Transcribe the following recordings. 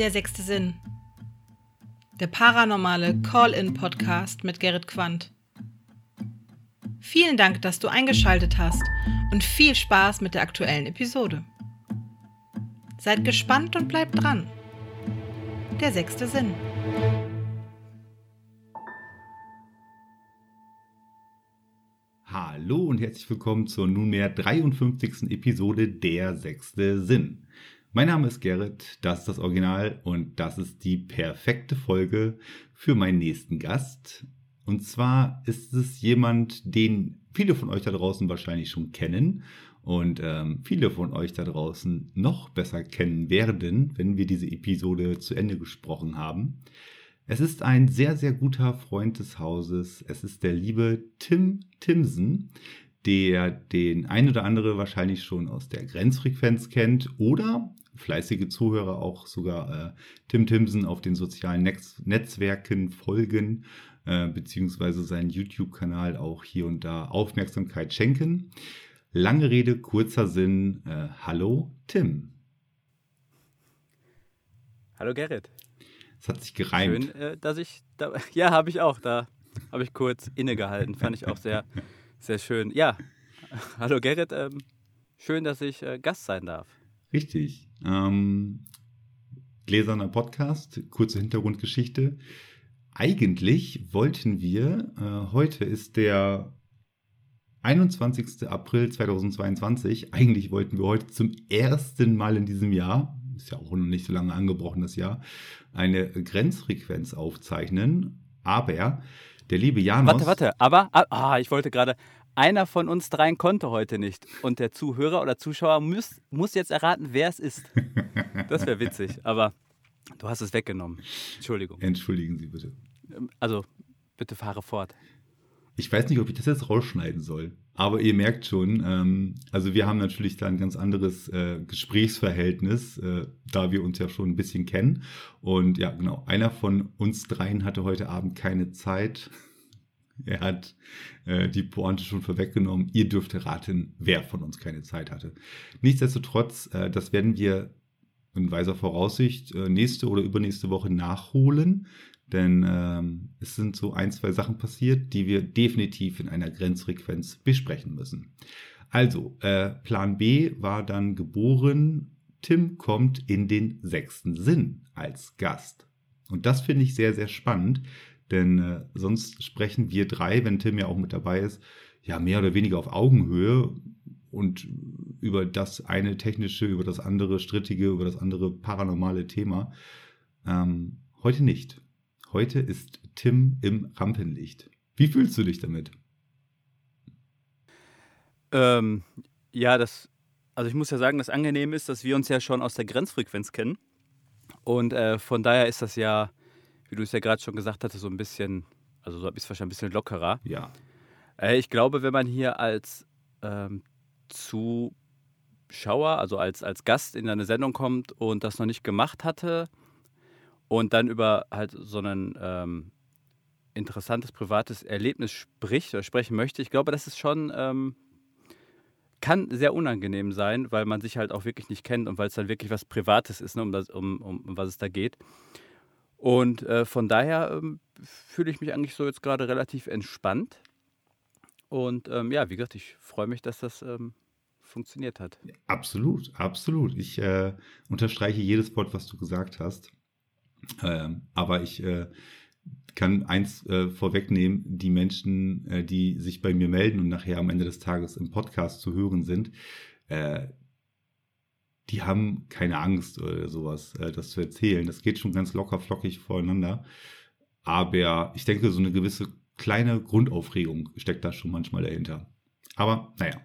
Der sechste Sinn. Der paranormale Call-in-Podcast mit Gerrit Quandt. Vielen Dank, dass du eingeschaltet hast und viel Spaß mit der aktuellen Episode. Seid gespannt und bleibt dran. Der sechste Sinn. Hallo und herzlich willkommen zur nunmehr 53. Episode Der sechste Sinn. Mein Name ist Gerrit, das ist das Original und das ist die perfekte Folge für meinen nächsten Gast. Und zwar ist es jemand, den viele von euch da draußen wahrscheinlich schon kennen und ähm, viele von euch da draußen noch besser kennen werden, wenn wir diese Episode zu Ende gesprochen haben. Es ist ein sehr, sehr guter Freund des Hauses. Es ist der liebe Tim Timsen, der den ein oder andere wahrscheinlich schon aus der Grenzfrequenz kennt oder fleißige Zuhörer auch sogar äh, Tim Timsen auf den sozialen Netz Netzwerken folgen, äh, beziehungsweise seinen YouTube-Kanal auch hier und da Aufmerksamkeit schenken. Lange Rede, kurzer Sinn. Äh, hallo, Tim. Hallo, Gerrit. Es hat sich gereimt. Schön, äh, dass ich da. Ja, habe ich auch. Da habe ich kurz innegehalten. Fand ich auch sehr, sehr schön. Ja, hallo, Gerrit. Ähm, schön, dass ich äh, Gast sein darf. Richtig. Ähm, gläserner Podcast, kurze Hintergrundgeschichte. Eigentlich wollten wir, äh, heute ist der 21. April 2022, eigentlich wollten wir heute zum ersten Mal in diesem Jahr, ist ja auch noch nicht so lange angebrochen das Jahr, eine Grenzfrequenz aufzeichnen. Aber der liebe Janos. Warte, warte, aber, ah, ich wollte gerade, einer von uns dreien konnte heute nicht. Und der Zuhörer oder Zuschauer muss, muss jetzt erraten, wer es ist. Das wäre witzig, aber du hast es weggenommen. Entschuldigung. Entschuldigen Sie bitte. Also, bitte fahre fort. Ich weiß nicht, ob ich das jetzt rausschneiden soll. Aber ihr merkt schon, ähm, also wir haben natürlich da ein ganz anderes äh, Gesprächsverhältnis, äh, da wir uns ja schon ein bisschen kennen. Und ja, genau, einer von uns dreien hatte heute Abend keine Zeit. Er hat äh, die Pointe schon vorweggenommen. Ihr dürft raten, wer von uns keine Zeit hatte. Nichtsdestotrotz, äh, das werden wir in weiser Voraussicht äh, nächste oder übernächste Woche nachholen. Denn ähm, es sind so ein, zwei Sachen passiert, die wir definitiv in einer Grenzfrequenz besprechen müssen. Also, äh, Plan B war dann geboren. Tim kommt in den sechsten Sinn als Gast. Und das finde ich sehr, sehr spannend, denn äh, sonst sprechen wir drei, wenn Tim ja auch mit dabei ist, ja mehr oder weniger auf Augenhöhe und über das eine technische, über das andere strittige, über das andere paranormale Thema. Ähm, heute nicht. Heute ist Tim im Rampenlicht. Wie fühlst du dich damit? Ähm, ja, das, also ich muss ja sagen, das angenehm ist, dass wir uns ja schon aus der Grenzfrequenz kennen. Und äh, von daher ist das ja wie du es ja gerade schon gesagt hattest, so ein bisschen, also so habe ich es wahrscheinlich ein bisschen lockerer. Ja. Äh, ich glaube, wenn man hier als ähm, Zuschauer, also als, als Gast in eine Sendung kommt und das noch nicht gemacht hatte und dann über halt so ein ähm, interessantes privates Erlebnis spricht oder sprechen möchte, ich glaube, das ist schon, ähm, kann sehr unangenehm sein, weil man sich halt auch wirklich nicht kennt und weil es dann wirklich was Privates ist, ne, um, das, um, um, um was es da geht. Und äh, von daher ähm, fühle ich mich eigentlich so jetzt gerade relativ entspannt. Und ähm, ja, wie gesagt, ich freue mich, dass das ähm, funktioniert hat. Absolut, absolut. Ich äh, unterstreiche jedes Wort, was du gesagt hast. Ähm, aber ich äh, kann eins äh, vorwegnehmen, die Menschen, äh, die sich bei mir melden und nachher am Ende des Tages im Podcast zu hören sind, äh, die haben keine Angst oder sowas, äh, das zu erzählen. Das geht schon ganz locker flockig voreinander. Aber ich denke, so eine gewisse kleine Grundaufregung steckt da schon manchmal dahinter. Aber naja,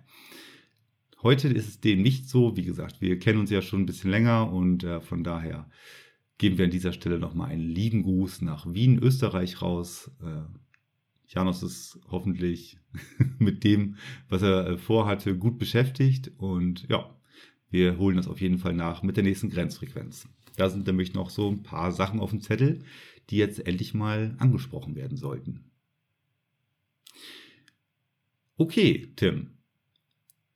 heute ist es dem nicht so. Wie gesagt, wir kennen uns ja schon ein bisschen länger und äh, von daher geben wir an dieser Stelle nochmal einen lieben Gruß nach Wien, Österreich raus. Äh, Janos ist hoffentlich mit dem, was er äh, vorhatte, gut beschäftigt und ja, wir holen das auf jeden Fall nach mit der nächsten Grenzfrequenz. Da sind nämlich noch so ein paar Sachen auf dem Zettel, die jetzt endlich mal angesprochen werden sollten. Okay, Tim.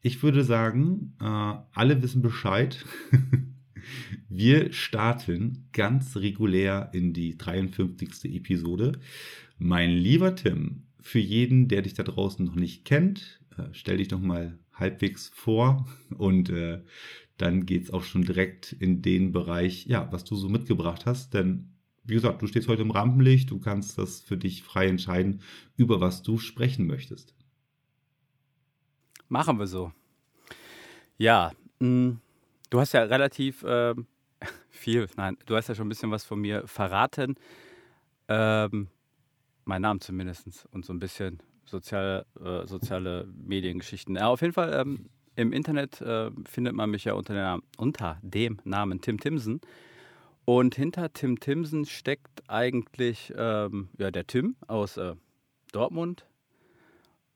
Ich würde sagen, äh, alle wissen Bescheid. Wir starten ganz regulär in die 53. Episode. Mein lieber Tim, für jeden, der dich da draußen noch nicht kennt, äh, stell dich doch mal halbwegs vor und äh, dann geht's auch schon direkt in den Bereich, ja, was du so mitgebracht hast. Denn wie gesagt, du stehst heute im Rampenlicht, du kannst das für dich frei entscheiden, über was du sprechen möchtest. Machen wir so. Ja, mh, mm, du hast ja relativ äh, viel, nein, du hast ja schon ein bisschen was von mir verraten. Ähm, mein Name zumindest und so ein bisschen soziale, äh, soziale Mediengeschichten. Ja, auf jeden Fall, ähm, im Internet äh, findet man mich ja unter, der, unter dem Namen Tim Timsen. Und hinter Tim Timsen steckt eigentlich ähm, ja, der Tim aus äh, Dortmund.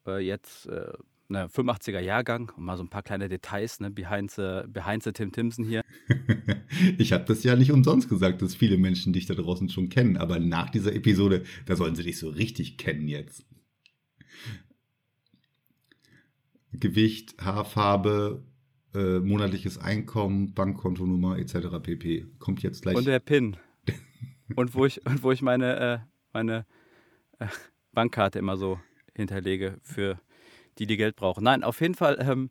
Äh, jetzt äh, ne, 85er Jahrgang und mal so ein paar kleine Details, ne, behind the, behind the Tim Timson hier. ich habe das ja nicht umsonst gesagt, dass viele Menschen dich da draußen schon kennen, aber nach dieser Episode, da sollen sie dich so richtig kennen jetzt. Gewicht, Haarfarbe, äh, monatliches Einkommen, Bankkontonummer etc. pp. Kommt jetzt gleich. Und der PIN. und wo ich, und wo ich meine, äh, meine äh, Bankkarte immer so hinterlege für die, die Geld brauchen. Nein, auf jeden Fall, ähm,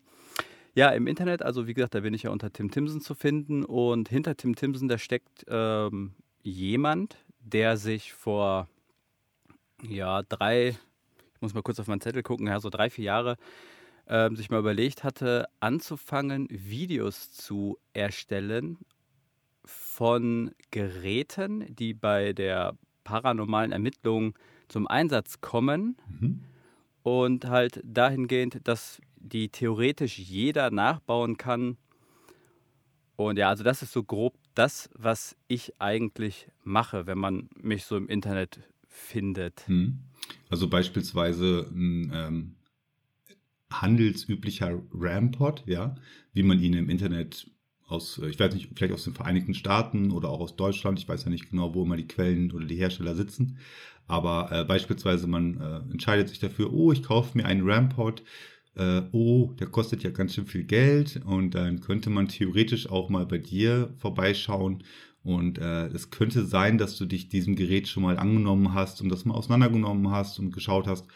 ja, im Internet, also wie gesagt, da bin ich ja unter Tim Timson zu finden und hinter Tim Timson, da steckt ähm, jemand, der sich vor, ja, drei, muss mal kurz auf meinen Zettel gucken, ja, so drei, vier Jahre ähm, sich mal überlegt hatte, anzufangen, Videos zu erstellen von Geräten, die bei der paranormalen Ermittlung zum Einsatz kommen. Mhm. Und halt dahingehend, dass die theoretisch jeder nachbauen kann. Und ja, also das ist so grob das, was ich eigentlich mache, wenn man mich so im Internet findet. Mhm. Also beispielsweise ein ähm, handelsüblicher Rampod, ja, wie man ihn im Internet aus, äh, ich weiß nicht, vielleicht aus den Vereinigten Staaten oder auch aus Deutschland, ich weiß ja nicht genau, wo immer die Quellen oder die Hersteller sitzen, aber äh, beispielsweise man äh, entscheidet sich dafür, oh, ich kaufe mir einen Rampod, äh, oh, der kostet ja ganz schön viel Geld und dann könnte man theoretisch auch mal bei dir vorbeischauen und äh, es könnte sein, dass du dich diesem Gerät schon mal angenommen hast und das mal auseinandergenommen hast und geschaut hast,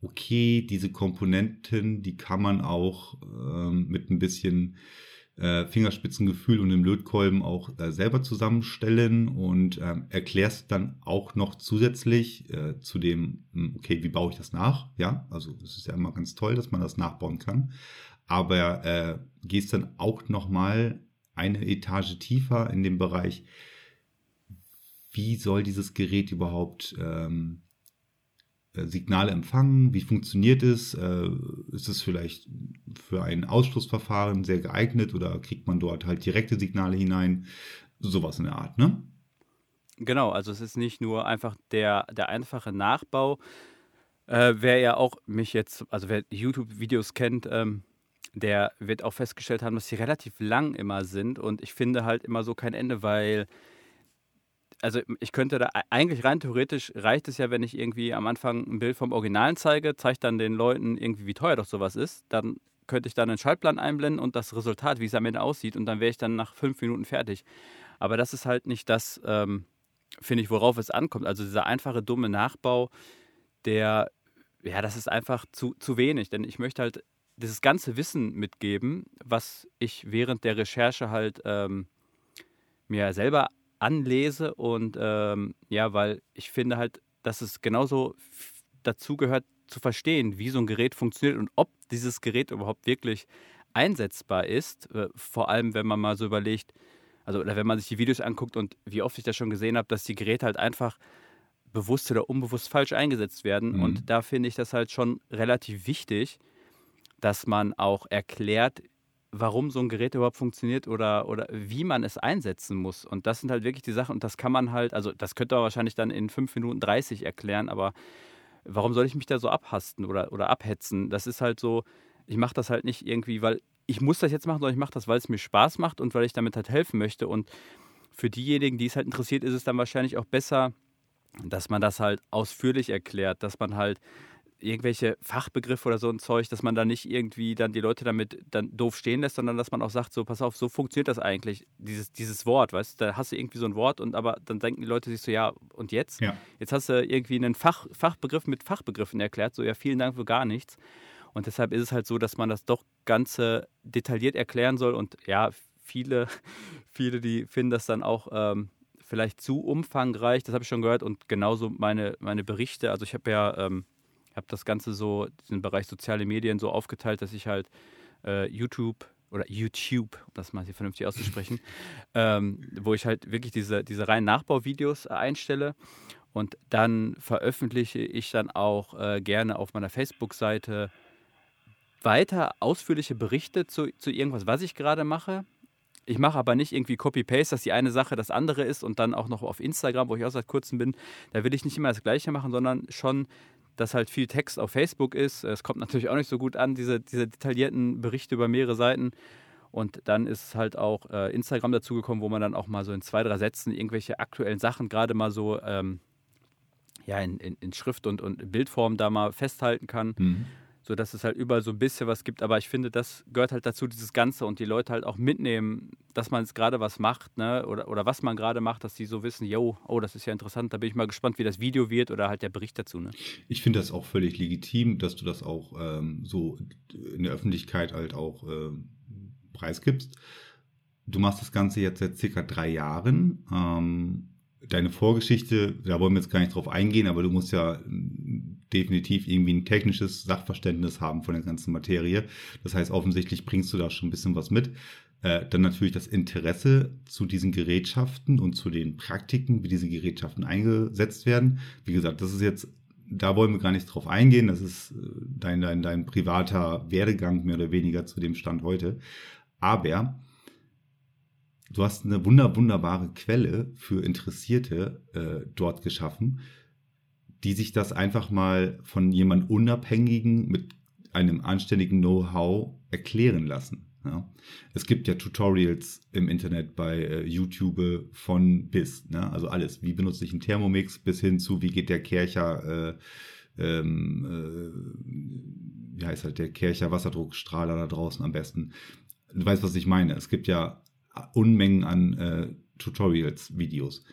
okay, diese Komponenten, die kann man auch ähm, mit ein bisschen äh, Fingerspitzengefühl und dem Lötkolben auch äh, selber zusammenstellen und ähm, erklärst dann auch noch zusätzlich äh, zu dem, hm, okay, wie baue ich das nach? Ja, also es ist ja immer ganz toll, dass man das nachbauen kann, aber äh, gehst dann auch noch mal eine Etage tiefer in dem Bereich, wie soll dieses Gerät überhaupt ähm, äh, Signale empfangen? Wie funktioniert es? Äh, ist es vielleicht für ein Ausschlussverfahren sehr geeignet oder kriegt man dort halt direkte Signale hinein? Sowas in der Art, ne? Genau, also es ist nicht nur einfach der, der einfache Nachbau. Äh, wer ja auch mich jetzt, also wer YouTube-Videos kennt, ähm, der wird auch festgestellt haben, dass sie relativ lang immer sind und ich finde halt immer so kein Ende, weil also ich könnte da eigentlich rein theoretisch reicht es ja, wenn ich irgendwie am Anfang ein Bild vom Originalen zeige, zeige dann den Leuten irgendwie, wie teuer doch sowas ist. Dann könnte ich dann einen Schaltplan einblenden und das Resultat, wie es am Ende aussieht, und dann wäre ich dann nach fünf Minuten fertig. Aber das ist halt nicht das, ähm, finde ich, worauf es ankommt. Also dieser einfache, dumme Nachbau, der, ja, das ist einfach zu, zu wenig. Denn ich möchte halt dieses ganze Wissen mitgeben, was ich während der Recherche halt ähm, mir selber anlese und ähm, ja, weil ich finde halt, dass es genauso dazu gehört zu verstehen, wie so ein Gerät funktioniert und ob dieses Gerät überhaupt wirklich einsetzbar ist. Äh, vor allem, wenn man mal so überlegt, also oder wenn man sich die Videos anguckt und wie oft ich das schon gesehen habe, dass die Geräte halt einfach bewusst oder unbewusst falsch eingesetzt werden. Mhm. Und da finde ich das halt schon relativ wichtig, dass man auch erklärt, warum so ein Gerät überhaupt funktioniert oder, oder wie man es einsetzen muss. Und das sind halt wirklich die Sachen und das kann man halt, also das könnte man wahrscheinlich dann in 5 Minuten 30 erklären, aber warum soll ich mich da so abhasten oder, oder abhetzen? Das ist halt so, ich mache das halt nicht irgendwie, weil ich muss das jetzt machen, sondern ich mache das, weil es mir Spaß macht und weil ich damit halt helfen möchte. Und für diejenigen, die es halt interessiert, ist es dann wahrscheinlich auch besser, dass man das halt ausführlich erklärt, dass man halt irgendwelche Fachbegriffe oder so ein Zeug, dass man da nicht irgendwie dann die Leute damit dann doof stehen lässt, sondern dass man auch sagt, so, pass auf, so funktioniert das eigentlich, dieses, dieses Wort, weißt du, da hast du irgendwie so ein Wort und aber dann denken die Leute sich so, ja, und jetzt? Ja. Jetzt hast du irgendwie einen Fach, Fachbegriff mit Fachbegriffen erklärt, so, ja, vielen Dank für gar nichts. Und deshalb ist es halt so, dass man das doch Ganze detailliert erklären soll und ja, viele, viele, die finden das dann auch ähm, vielleicht zu umfangreich, das habe ich schon gehört und genauso meine, meine Berichte, also ich habe ja ähm, habe das Ganze so, den Bereich soziale Medien so aufgeteilt, dass ich halt äh, YouTube oder YouTube, um das mal hier vernünftig auszusprechen, ähm, wo ich halt wirklich diese, diese reinen Nachbauvideos äh, einstelle. Und dann veröffentliche ich dann auch äh, gerne auf meiner Facebook-Seite weiter ausführliche Berichte zu, zu irgendwas, was ich gerade mache. Ich mache aber nicht irgendwie Copy-Paste, dass die eine Sache das andere ist und dann auch noch auf Instagram, wo ich auch seit kurzem bin. Da will ich nicht immer das Gleiche machen, sondern schon dass halt viel Text auf Facebook ist. Es kommt natürlich auch nicht so gut an, diese, diese detaillierten Berichte über mehrere Seiten. Und dann ist halt auch äh, Instagram dazugekommen, wo man dann auch mal so in zwei, drei Sätzen irgendwelche aktuellen Sachen gerade mal so ähm, ja, in, in, in, Schrift und, und Bildform da mal festhalten kann. Mhm so dass es halt überall so ein bisschen was gibt. Aber ich finde, das gehört halt dazu, dieses Ganze und die Leute halt auch mitnehmen, dass man jetzt gerade was macht, ne? Oder, oder was man gerade macht, dass die so wissen, yo, oh, das ist ja interessant, da bin ich mal gespannt, wie das Video wird oder halt der Bericht dazu. Ne? Ich finde das auch völlig legitim, dass du das auch ähm, so in der Öffentlichkeit halt auch ähm, preisgibst. Du machst das Ganze jetzt seit circa drei Jahren. Ähm, deine Vorgeschichte, da wollen wir jetzt gar nicht drauf eingehen, aber du musst ja definitiv irgendwie ein technisches Sachverständnis haben von der ganzen Materie. Das heißt, offensichtlich bringst du da schon ein bisschen was mit. Äh, dann natürlich das Interesse zu diesen Gerätschaften und zu den Praktiken, wie diese Gerätschaften eingesetzt werden. Wie gesagt, das ist jetzt, da wollen wir gar nicht drauf eingehen. Das ist äh, dein, dein, dein privater Werdegang mehr oder weniger zu dem Stand heute. Aber du hast eine wunder, wunderbare Quelle für Interessierte äh, dort geschaffen, die sich das einfach mal von jemand Unabhängigen mit einem anständigen Know-how erklären lassen. Ja. Es gibt ja Tutorials im Internet bei äh, YouTube von bis, ne? also alles. Wie benutze ich einen Thermomix bis hin zu, wie geht der Kercher, äh, ähm, äh, wie heißt halt der Kercher Wasserdruckstrahler da draußen am besten. Du weißt, was ich meine. Es gibt ja Unmengen an äh, Tutorials, Videos.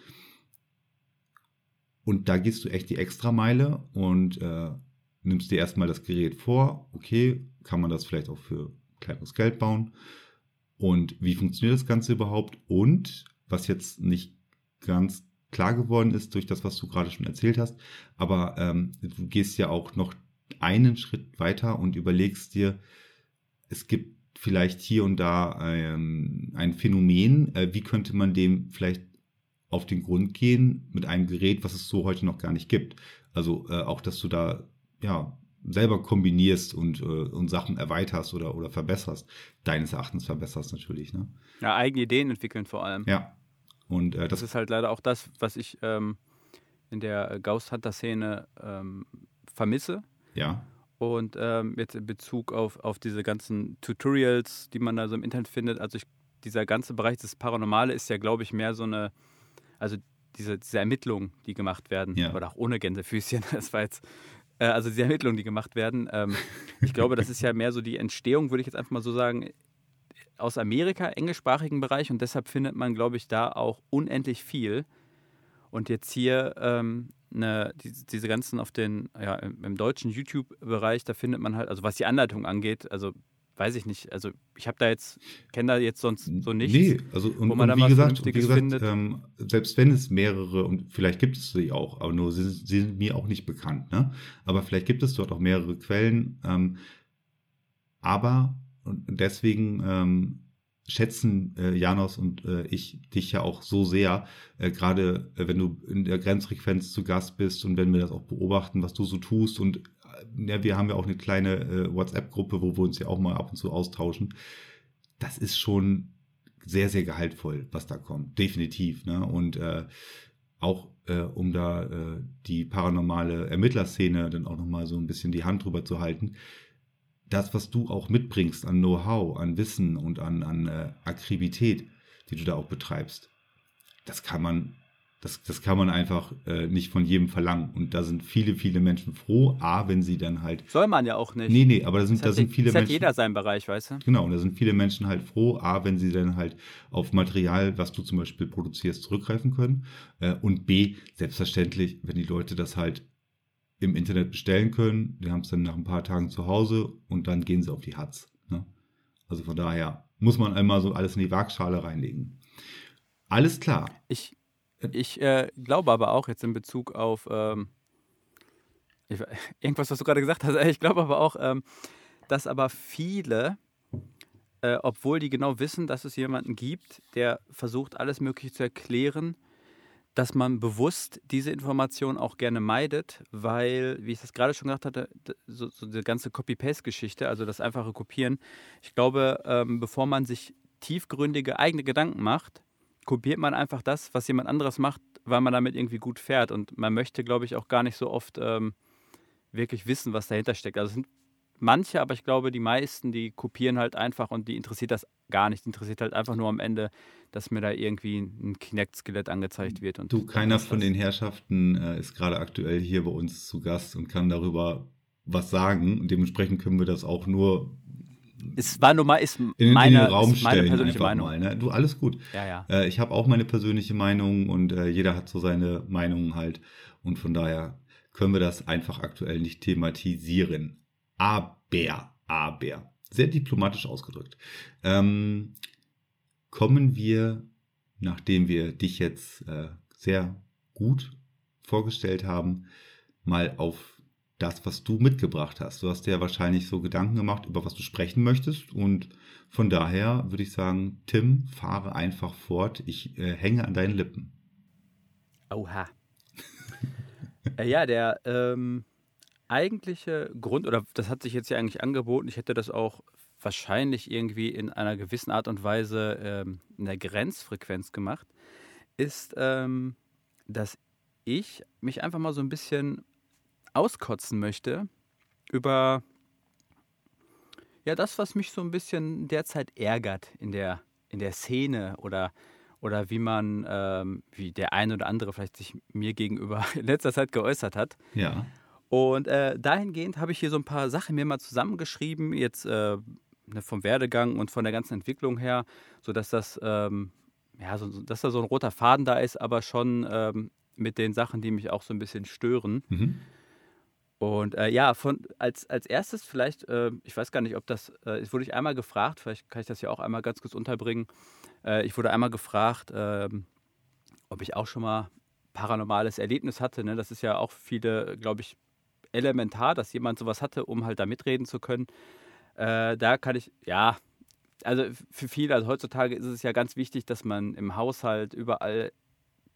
Und da gehst du echt die Extrameile und äh, nimmst dir erstmal das Gerät vor. Okay, kann man das vielleicht auch für kleineres Geld bauen? Und wie funktioniert das Ganze überhaupt? Und was jetzt nicht ganz klar geworden ist durch das, was du gerade schon erzählt hast, aber ähm, du gehst ja auch noch einen Schritt weiter und überlegst dir, es gibt vielleicht hier und da ähm, ein Phänomen, äh, wie könnte man dem vielleicht auf den Grund gehen mit einem Gerät, was es so heute noch gar nicht gibt. Also äh, auch, dass du da ja selber kombinierst und, äh, und Sachen erweiterst oder, oder verbesserst. Deines Erachtens verbesserst natürlich. Ne? Ja, eigene Ideen entwickeln vor allem. Ja. Und äh, das, das, ist halt leider auch das, was ich ähm, in der Ghost Hunter Szene ähm, vermisse. Ja. Und ähm, jetzt in Bezug auf, auf diese ganzen Tutorials, die man da so im Internet findet, also ich, dieser ganze Bereich des Paranormale ist ja, glaube ich, mehr so eine also diese, diese Ermittlungen, die gemacht werden, ja. oder auch ohne Gänsefüßchen, das war jetzt, äh, also diese Ermittlungen, die gemacht werden, ähm, ich glaube, das ist ja mehr so die Entstehung, würde ich jetzt einfach mal so sagen, aus Amerika, englischsprachigen Bereich und deshalb findet man, glaube ich, da auch unendlich viel. Und jetzt hier ähm, eine, die, diese ganzen auf den, ja, im, im deutschen YouTube-Bereich, da findet man halt, also was die Anleitung angeht, also weiß ich nicht. Also ich habe da jetzt, kenne da jetzt sonst so nichts. Nee, also und, wo man und wie, gesagt, wie gesagt, ähm, selbst wenn es mehrere, und vielleicht gibt es sie auch, aber nur sie, sie sind mir auch nicht bekannt, ne? Aber vielleicht gibt es dort auch mehrere Quellen. Ähm, aber und deswegen ähm, schätzen äh, Janos und äh, ich dich ja auch so sehr, äh, gerade äh, wenn du in der Grenzfrequenz zu Gast bist und wenn wir das auch beobachten, was du so tust und ja, wir haben ja auch eine kleine äh, WhatsApp-Gruppe, wo wir uns ja auch mal ab und zu austauschen. Das ist schon sehr, sehr gehaltvoll, was da kommt. Definitiv. Ne? Und äh, auch äh, um da äh, die paranormale Ermittlerszene dann auch nochmal so ein bisschen die Hand drüber zu halten. Das, was du auch mitbringst an Know-how, an Wissen und an, an äh, Akribität, die du da auch betreibst, das kann man Das, das kann man einfach äh, nicht von jedem verlangen. Und da sind viele, viele Menschen froh, A, wenn sie dann halt. Soll man ja auch nicht. Nee, nee, aber da sind, das da sind viele das hat Menschen. jeder seinen Bereich, weißt du? Genau, und da sind viele Menschen halt froh, A, wenn sie dann halt auf Material, was du zum Beispiel produzierst, zurückgreifen können. Äh, und B, selbstverständlich, wenn die Leute das halt im Internet bestellen können, die haben es dann nach ein paar Tagen zu Hause und dann gehen sie auf die Hatz. Ne? Also von daher muss man einmal so alles in die Waagschale reinlegen. Alles klar. Ich, ich äh, glaube aber auch jetzt in Bezug auf ähm, ich, irgendwas, was du gerade gesagt hast, ich glaube aber auch, ähm, dass aber viele, äh, obwohl die genau wissen, dass es jemanden gibt, der versucht, alles Mögliche zu erklären, dass man bewusst diese Information auch gerne meidet, weil, wie ich das gerade schon gesagt hatte, so, so die ganze Copy-Paste-Geschichte, also das einfache Kopieren, ich glaube, ähm, bevor man sich tiefgründige eigene Gedanken macht, kopiert man einfach das, was jemand anderes macht, weil man damit irgendwie gut fährt. Und man möchte, glaube ich, auch gar nicht so oft ähm, wirklich wissen, was dahinter steckt. Also es sind manche, aber ich glaube, die meisten, die kopieren halt einfach und die interessiert das gar nicht. Die interessiert halt einfach nur am Ende, dass mir da irgendwie ein Kinect-Skelett angezeigt wird. Und du, keiner von den Herrschaften äh, ist gerade aktuell hier bei uns zu Gast und kann darüber was sagen. Und dementsprechend können wir das auch nur es war nur mal, ist in, meine, in den Raum ist meine persönliche Meinung. mal. Ne? Du, alles gut. Ja, ja. Äh, ich habe auch meine persönliche Meinung und äh, jeder hat so seine Meinung halt. Und von daher können wir das einfach aktuell nicht thematisieren. Aber, aber, sehr diplomatisch ausgedrückt. Ähm, kommen wir, nachdem wir dich jetzt äh, sehr gut vorgestellt haben, mal auf das, was du mitgebracht hast. Du hast dir ja wahrscheinlich so Gedanken gemacht, über was du sprechen möchtest. Und von daher würde ich sagen, Tim, fahre einfach fort. Ich äh, hänge an deinen Lippen. Oha. äh, ja, der ähm, eigentliche Grund, oder das hat sich jetzt ja eigentlich angeboten, ich hätte das auch wahrscheinlich irgendwie in einer gewissen Art und Weise ähm, in der Grenzfrequenz gemacht, ist, ähm, dass ich mich einfach mal so ein bisschen auskotzen möchte über ja das, was mich so ein bisschen derzeit ärgert in der, in der Szene oder, oder wie man, ähm, wie der eine oder andere vielleicht sich mir gegenüber in letzter Zeit geäußert hat. Ja. Und äh, dahingehend habe ich hier so ein paar Sachen mir mal zusammengeschrieben, jetzt äh, ne, vom Werdegang und von der ganzen Entwicklung her, sodass das, ähm, ja, so, dass da so ein roter Faden da ist, aber schon ähm, mit den Sachen, die mich auch so ein bisschen stören. Mhm. Und äh, ja, von, als, als erstes vielleicht, äh, ich weiß gar nicht, ob das, äh, wurde ich einmal gefragt, vielleicht kann ich das ja auch einmal ganz kurz unterbringen. Äh, ich wurde einmal gefragt, ähm, ob ich auch schon mal paranormales Erlebnis hatte. Ne? Das ist ja auch viele, glaube ich, elementar, dass jemand sowas hatte, um halt da mitreden zu können. Äh, da kann ich, ja, also für viele, also heutzutage ist es ja ganz wichtig, dass man im Haushalt überall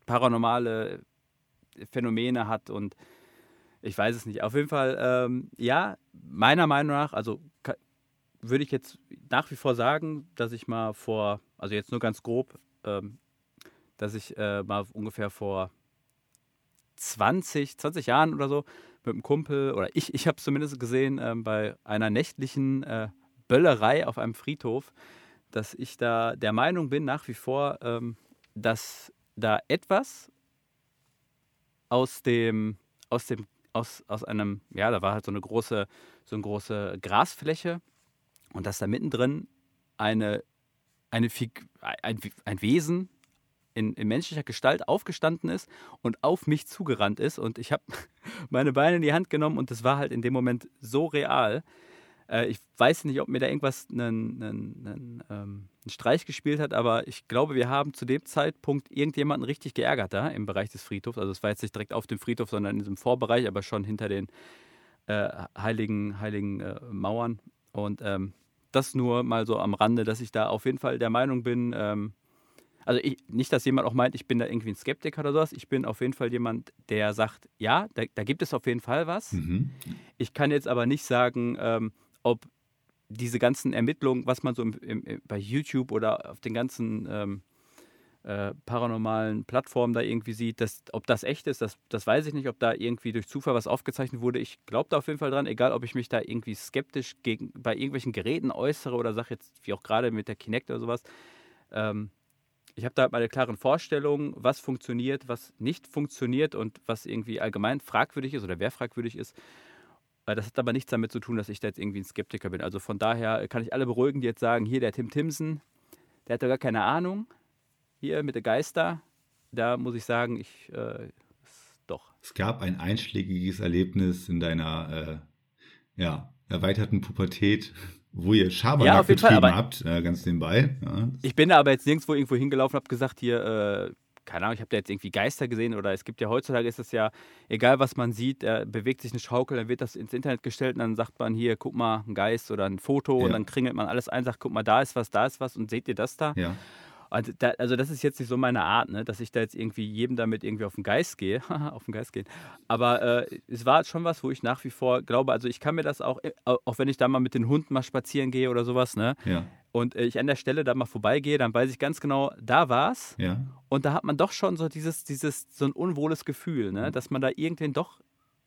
paranormale Phänomene hat und ich weiß es nicht. Auf jeden Fall, ähm, ja, meiner Meinung nach, also würde ich jetzt nach wie vor sagen, dass ich mal vor, also jetzt nur ganz grob, ähm, dass ich äh, mal ungefähr vor 20, 20 Jahren oder so mit einem Kumpel, oder ich, ich habe es zumindest gesehen, ähm, bei einer nächtlichen äh, Böllerei auf einem Friedhof, dass ich da der Meinung bin, nach wie vor, ähm, dass da etwas aus dem, aus dem aus, aus einem, ja, da war halt so eine große, so eine große Grasfläche und dass da mittendrin eine, eine Fig ein, ein Wesen in, in, menschlicher Gestalt aufgestanden ist und auf mich zugerannt ist. Und ich habe meine Beine in die Hand genommen und das war halt in dem Moment so real. Äh, ich weiß nicht, ob mir da irgendwas einen, einen, einen, ähm, einen, Streich gespielt hat, aber ich glaube, wir haben zu dem Zeitpunkt irgendjemanden richtig geärgert da im Bereich des Friedhofs. Also es war jetzt nicht direkt auf dem Friedhof, sondern in diesem Vorbereich, aber schon hinter den äh, heiligen, heiligen äh, Mauern. Und ähm, das nur mal so am Rande, dass ich da auf jeden Fall der Meinung bin, ähm, also ich, nicht, dass jemand auch meint, ich bin da irgendwie ein Skeptiker oder sowas. Ich bin auf jeden Fall jemand, der sagt, ja, da, da gibt es auf jeden Fall was. Mhm. Ich kann jetzt aber nicht sagen, ähm, ob diese ganzen Ermittlungen, was man so im, im, bei YouTube oder auf den ganzen ähm, äh, paranormalen Plattformen da irgendwie sieht, dass, ob das echt ist, das, das weiß ich nicht, ob da irgendwie durch Zufall was aufgezeichnet wurde. Ich glaube da auf jeden Fall dran, egal ob ich mich da irgendwie skeptisch gegen, bei irgendwelchen Geräten äußere oder sage jetzt, wie auch gerade mit der Kinect oder sowas. Ähm, ich habe da meine klaren Vorstellungen, was funktioniert, was nicht funktioniert und was irgendwie allgemein fragwürdig ist oder wer fragwürdig ist. Äh, das hat aber nichts damit zu tun, dass ich da jetzt irgendwie ein Skeptiker bin. Also von daher kann ich alle beruhigen, die jetzt sagen, hier der Tim Timson, der hat doch gar keine Ahnung. Hier mit der Geister, da muss ich sagen, ich äh, doch. Es gab ein einschlägiges Erlebnis in deiner äh, ja, erweiterten Pubertät, wo ihr Schabernack ja, betrieben Fall, habt, äh, ganz nebenbei. Ja. Ich bin da aber jetzt nirgendwo irgendwo hingelaufen und habe gesagt, hier, äh, keine Ahnung, ich habe da jetzt irgendwie Geister gesehen oder es gibt ja heutzutage ist es ja, egal was man sieht, er bewegt sich eine Schaukel, dann wird das ins Internet gestellt und dann sagt man hier, guck mal, ein Geist oder ein Foto ja. und dann kringelt man alles ein, sagt, guck mal, da ist was, da ist was und seht ihr das da? Ja. Also, da, also das ist jetzt nicht so meine Art, ne? dass ich da jetzt irgendwie jedem damit irgendwie auf den Geist gehe, auf den Geist gehen. Aber äh, es war schon was, wo ich nach wie vor glaube, also ich kann mir das auch, äh, auch wenn ich da mal mit den Hunden mal spazieren gehe oder sowas, ne? Ja. Und äh, ich an der Stelle da mal vorbeigehe, dann weiß ich ganz genau, da war's. Ja. Und da hat man doch schon so dieses, dieses, so ein unwohles Gefühl, ne? dass man da irgendwen doch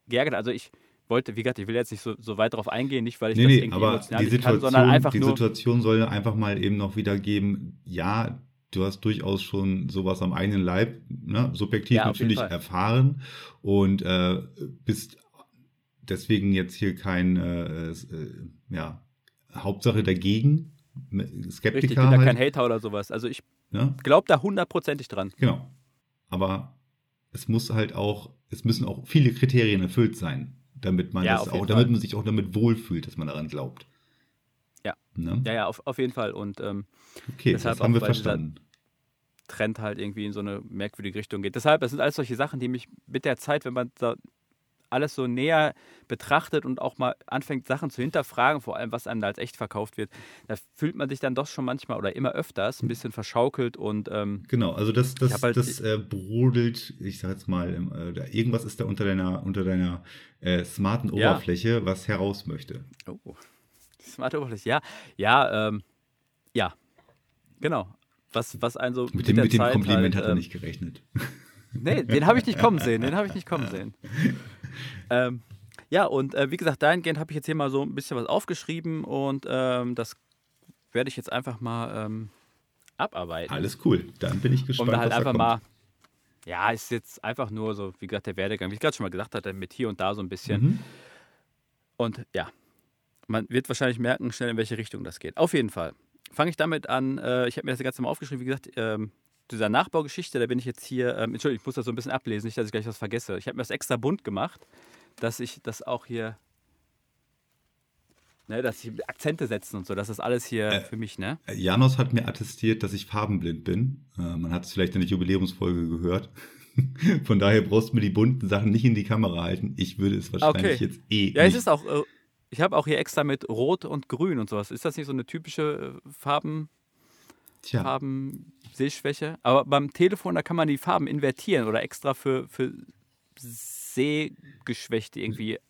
geärgert. Also ich, wollte, wie gesagt, ich will jetzt nicht so, so weit darauf eingehen, nicht weil ich nee, das nee, irgendwie aber emotional die Situation, kann, sondern einfach. Die Situation soll einfach mal eben noch wiedergeben, ja, du hast durchaus schon sowas am eigenen Leib, ne, subjektiv ja, natürlich erfahren und äh, bist deswegen jetzt hier kein, äh, äh, ja, Hauptsache dagegen, Skeptiker. Richtig, ich bin da halt. kein Hater oder sowas. Also ich ja? glaube da hundertprozentig dran. Genau. Aber es muss halt auch, es müssen auch viele Kriterien erfüllt sein, damit man ja, das auch, damit man sich auch damit wohlfühlt, dass man daran glaubt. Ja. Ne? Ja, ja, auf, auf jeden Fall. Und ähm, okay, das haben wir verstanden. Trend halt irgendwie in so eine merkwürdige Richtung geht. Deshalb, das sind alles solche Sachen, die mich mit der Zeit, wenn man da alles so näher betrachtet und auch mal anfängt, Sachen zu hinterfragen, vor allem was einem da als echt verkauft wird, da fühlt man sich dann doch schon manchmal oder immer öfters ein bisschen verschaukelt und ähm, genau, also das, das, halt, das äh, brodelt, ich sag jetzt mal, äh, irgendwas ist da unter deiner, unter deiner äh, smarten Oberfläche, ja. was heraus möchte. Oh, die smarte Oberfläche, ja, ja, ähm, ja, genau was, was ein so. Mit dem, mit dem Kompliment halt, hat er ähm, nicht gerechnet. Nee, den habe ich nicht kommen sehen. Den habe ich nicht kommen sehen. Ähm, ja, und äh, wie gesagt, dahingehend habe ich jetzt hier mal so ein bisschen was aufgeschrieben und ähm, das werde ich jetzt einfach mal ähm, abarbeiten. Alles cool. Dann bin ich gespannt. Um da halt einfach mal. Ja, ist jetzt einfach nur so, wie gesagt, der Werdegang, wie ich gerade schon mal gesagt hatte, mit hier und da so ein bisschen. Mhm. Und ja, man wird wahrscheinlich merken, schnell in welche Richtung das geht. Auf jeden Fall fange ich damit an. Äh, ich habe mir das Ganze mal aufgeschrieben, wie gesagt, ähm, dieser Nachbaugeschichte, da bin ich jetzt hier, ähm, Entschuldigung, ich muss das so ein bisschen ablesen, nicht, dass ich gleich was vergesse. Ich habe mir das extra bunt gemacht, dass ich das auch hier, ne, dass ich Akzente setzen und so, das ist alles hier äh, für mich, ne? Janos hat mir attestiert, dass ich farbenblind bin. Äh, man hat es vielleicht in der Jubiläumsfolge gehört. Von daher brauchst du mir die bunten Sachen nicht in die Kamera halten. Ich würde es wahrscheinlich okay. jetzt eh. Ja, nicht. es ist auch äh, ich habe auch hier extra mit Rot und Grün und sowas. Ist das nicht so eine typische äh, Farben, Tja. Farben Sehschwäche? Aber beim Telefon, da kann man die Farben invertieren oder extra für, für Sehgeschwächte irgendwie. Äh,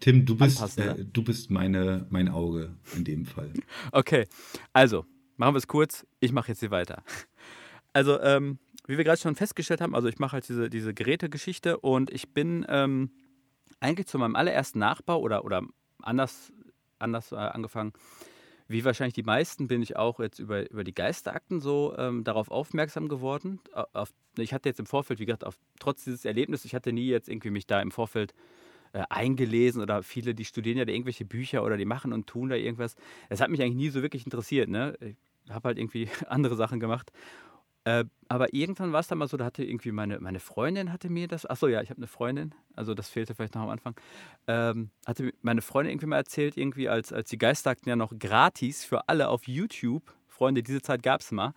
Tim, du bist, äh, du bist meine, mein Auge in dem Fall. Okay, also machen wir es kurz. Ich mache jetzt hier weiter. Also, ähm, wie wir gerade schon festgestellt haben, also ich mache halt diese, diese Gerätegeschichte und ich bin ähm, eigentlich zu meinem allerersten Nachbau oder, oder anders, anders äh, angefangen. Wie wahrscheinlich die meisten bin ich auch jetzt über, über die Geisterakten so ähm, darauf aufmerksam geworden. Auf, ich hatte jetzt im Vorfeld, wie gesagt, auf, trotz dieses Erlebnisses, ich hatte nie jetzt irgendwie mich da im Vorfeld äh, eingelesen oder viele, die studieren ja da irgendwelche Bücher oder die machen und tun da irgendwas. Es hat mich eigentlich nie so wirklich interessiert. Ne? Ich habe halt irgendwie andere Sachen gemacht. Äh, aber irgendwann war es dann mal so, da hatte irgendwie meine, meine Freundin hatte mir das, achso ja, ich habe eine Freundin, also das fehlte vielleicht noch am Anfang, ähm, hatte meine Freundin irgendwie mal erzählt, irgendwie als, als die Geisterakten ja noch gratis für alle auf YouTube, Freunde, diese Zeit gab es mal,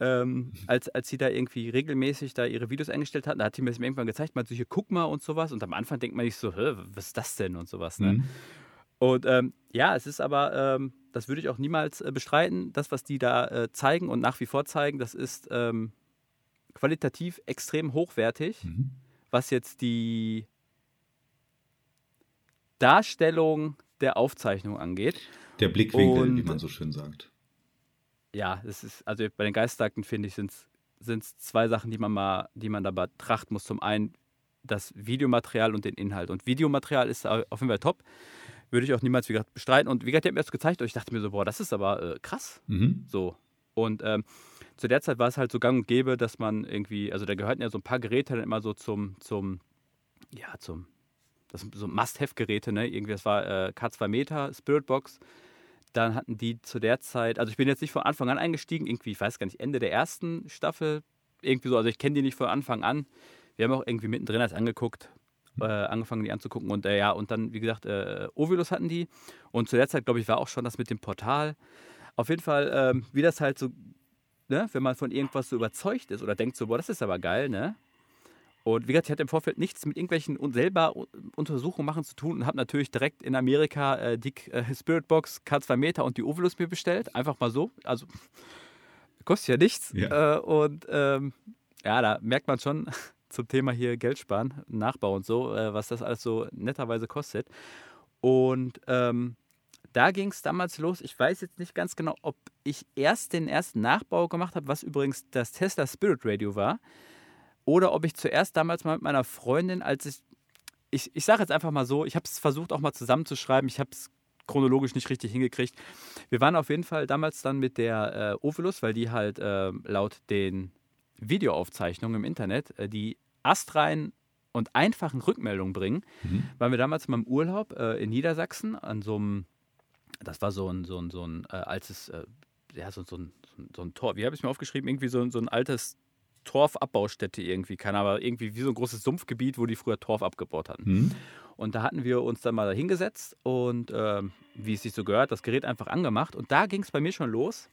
ähm, als, als sie da irgendwie regelmäßig da ihre Videos eingestellt hat, da hat sie mir das irgendwann gezeigt, mal so hier, guck mal und sowas und am Anfang denkt man nicht so, was ist das denn und sowas, ne? Mhm. Und ähm, ja, es ist aber, ähm, das würde ich auch niemals äh, bestreiten, das, was die da äh, zeigen und nach wie vor zeigen, das ist ähm, qualitativ extrem hochwertig, mhm. was jetzt die Darstellung der Aufzeichnung angeht. Der Blickwinkel, und, wie man so schön sagt. Ja, es ist, also bei den Geistakten finde ich, sind es zwei Sachen, die man mal, die man da betrachten muss. Zum einen das Videomaterial und den Inhalt. Und Videomaterial ist auf jeden Fall top würde ich auch niemals, wie gesagt, bestreiten. Und wie gesagt, der hat mir das gezeigt und ich dachte mir so, boah, das ist aber äh, krass. Mhm. So. Und ähm, zu der Zeit war es halt so gang und gäbe, dass man irgendwie, also da gehörten ja so ein paar Geräte dann immer so zum, zum, ja, zum, das sind so Must-Have-Geräte, ne? Irgendwie, das war äh, K2 Meter, Spiritbox. Dann hatten die zu der Zeit, also ich bin jetzt nicht von Anfang an eingestiegen, irgendwie, ich weiß gar nicht, Ende der ersten Staffel, irgendwie so, also ich kenne die nicht von Anfang an. Wir haben auch irgendwie mittendrin als angeguckt, äh, angefangen, die anzugucken. Und äh, ja, und dann, wie gesagt, äh, Ovilus hatten die. Und zu der Zeit, glaube ich, war auch schon das mit dem Portal. Auf jeden Fall, ähm, wie das halt so, ne, wenn man von irgendwas so überzeugt ist oder denkt so, boah, das ist aber geil, ne? Und wie gesagt, ich hatte im Vorfeld nichts mit irgendwelchen selber Untersuchungen machen zu tun und habe natürlich direkt in Amerika äh, die äh, Spiritbox K2 Meter und die Ovilus mir bestellt. Einfach mal so. Also kostet ja nichts. Ja. Äh, und ähm, ja, da merkt man schon, zum Thema hier Geld sparen, Nachbau und so, äh, was das alles so netterweise kostet. Und ähm, da ging es damals los. Ich weiß jetzt nicht ganz genau, ob ich erst den ersten Nachbau gemacht habe, was übrigens das Tesla Spirit Radio war, oder ob ich zuerst damals mal mit meiner Freundin, als ich, ich, ich sage jetzt einfach mal so, ich habe es versucht auch mal zusammenzuschreiben, ich habe es chronologisch nicht richtig hingekriegt. Wir waren auf jeden Fall damals dann mit der äh, Ovilus, weil die halt äh, laut den Videoaufzeichnungen im Internet, äh, die astrein und einfachen Rückmeldungen bringen. Mhm. Waren wir damals mal im Urlaub äh, in Niedersachsen an so einem, das war so ein, so ein, so ein äh, altes, äh, ja, so, so, ein, so ein Tor, wie habe ich es mir aufgeschrieben? Irgendwie so, so ein altes Torfabbaustätte irgendwie, keine aber irgendwie wie so ein großes Sumpfgebiet, wo die früher Torf abgebaut hatten. Mhm. Und da hatten wir uns dann mal hingesetzt und äh, wie es sich so gehört, das Gerät einfach angemacht. Und da ging es bei mir schon los,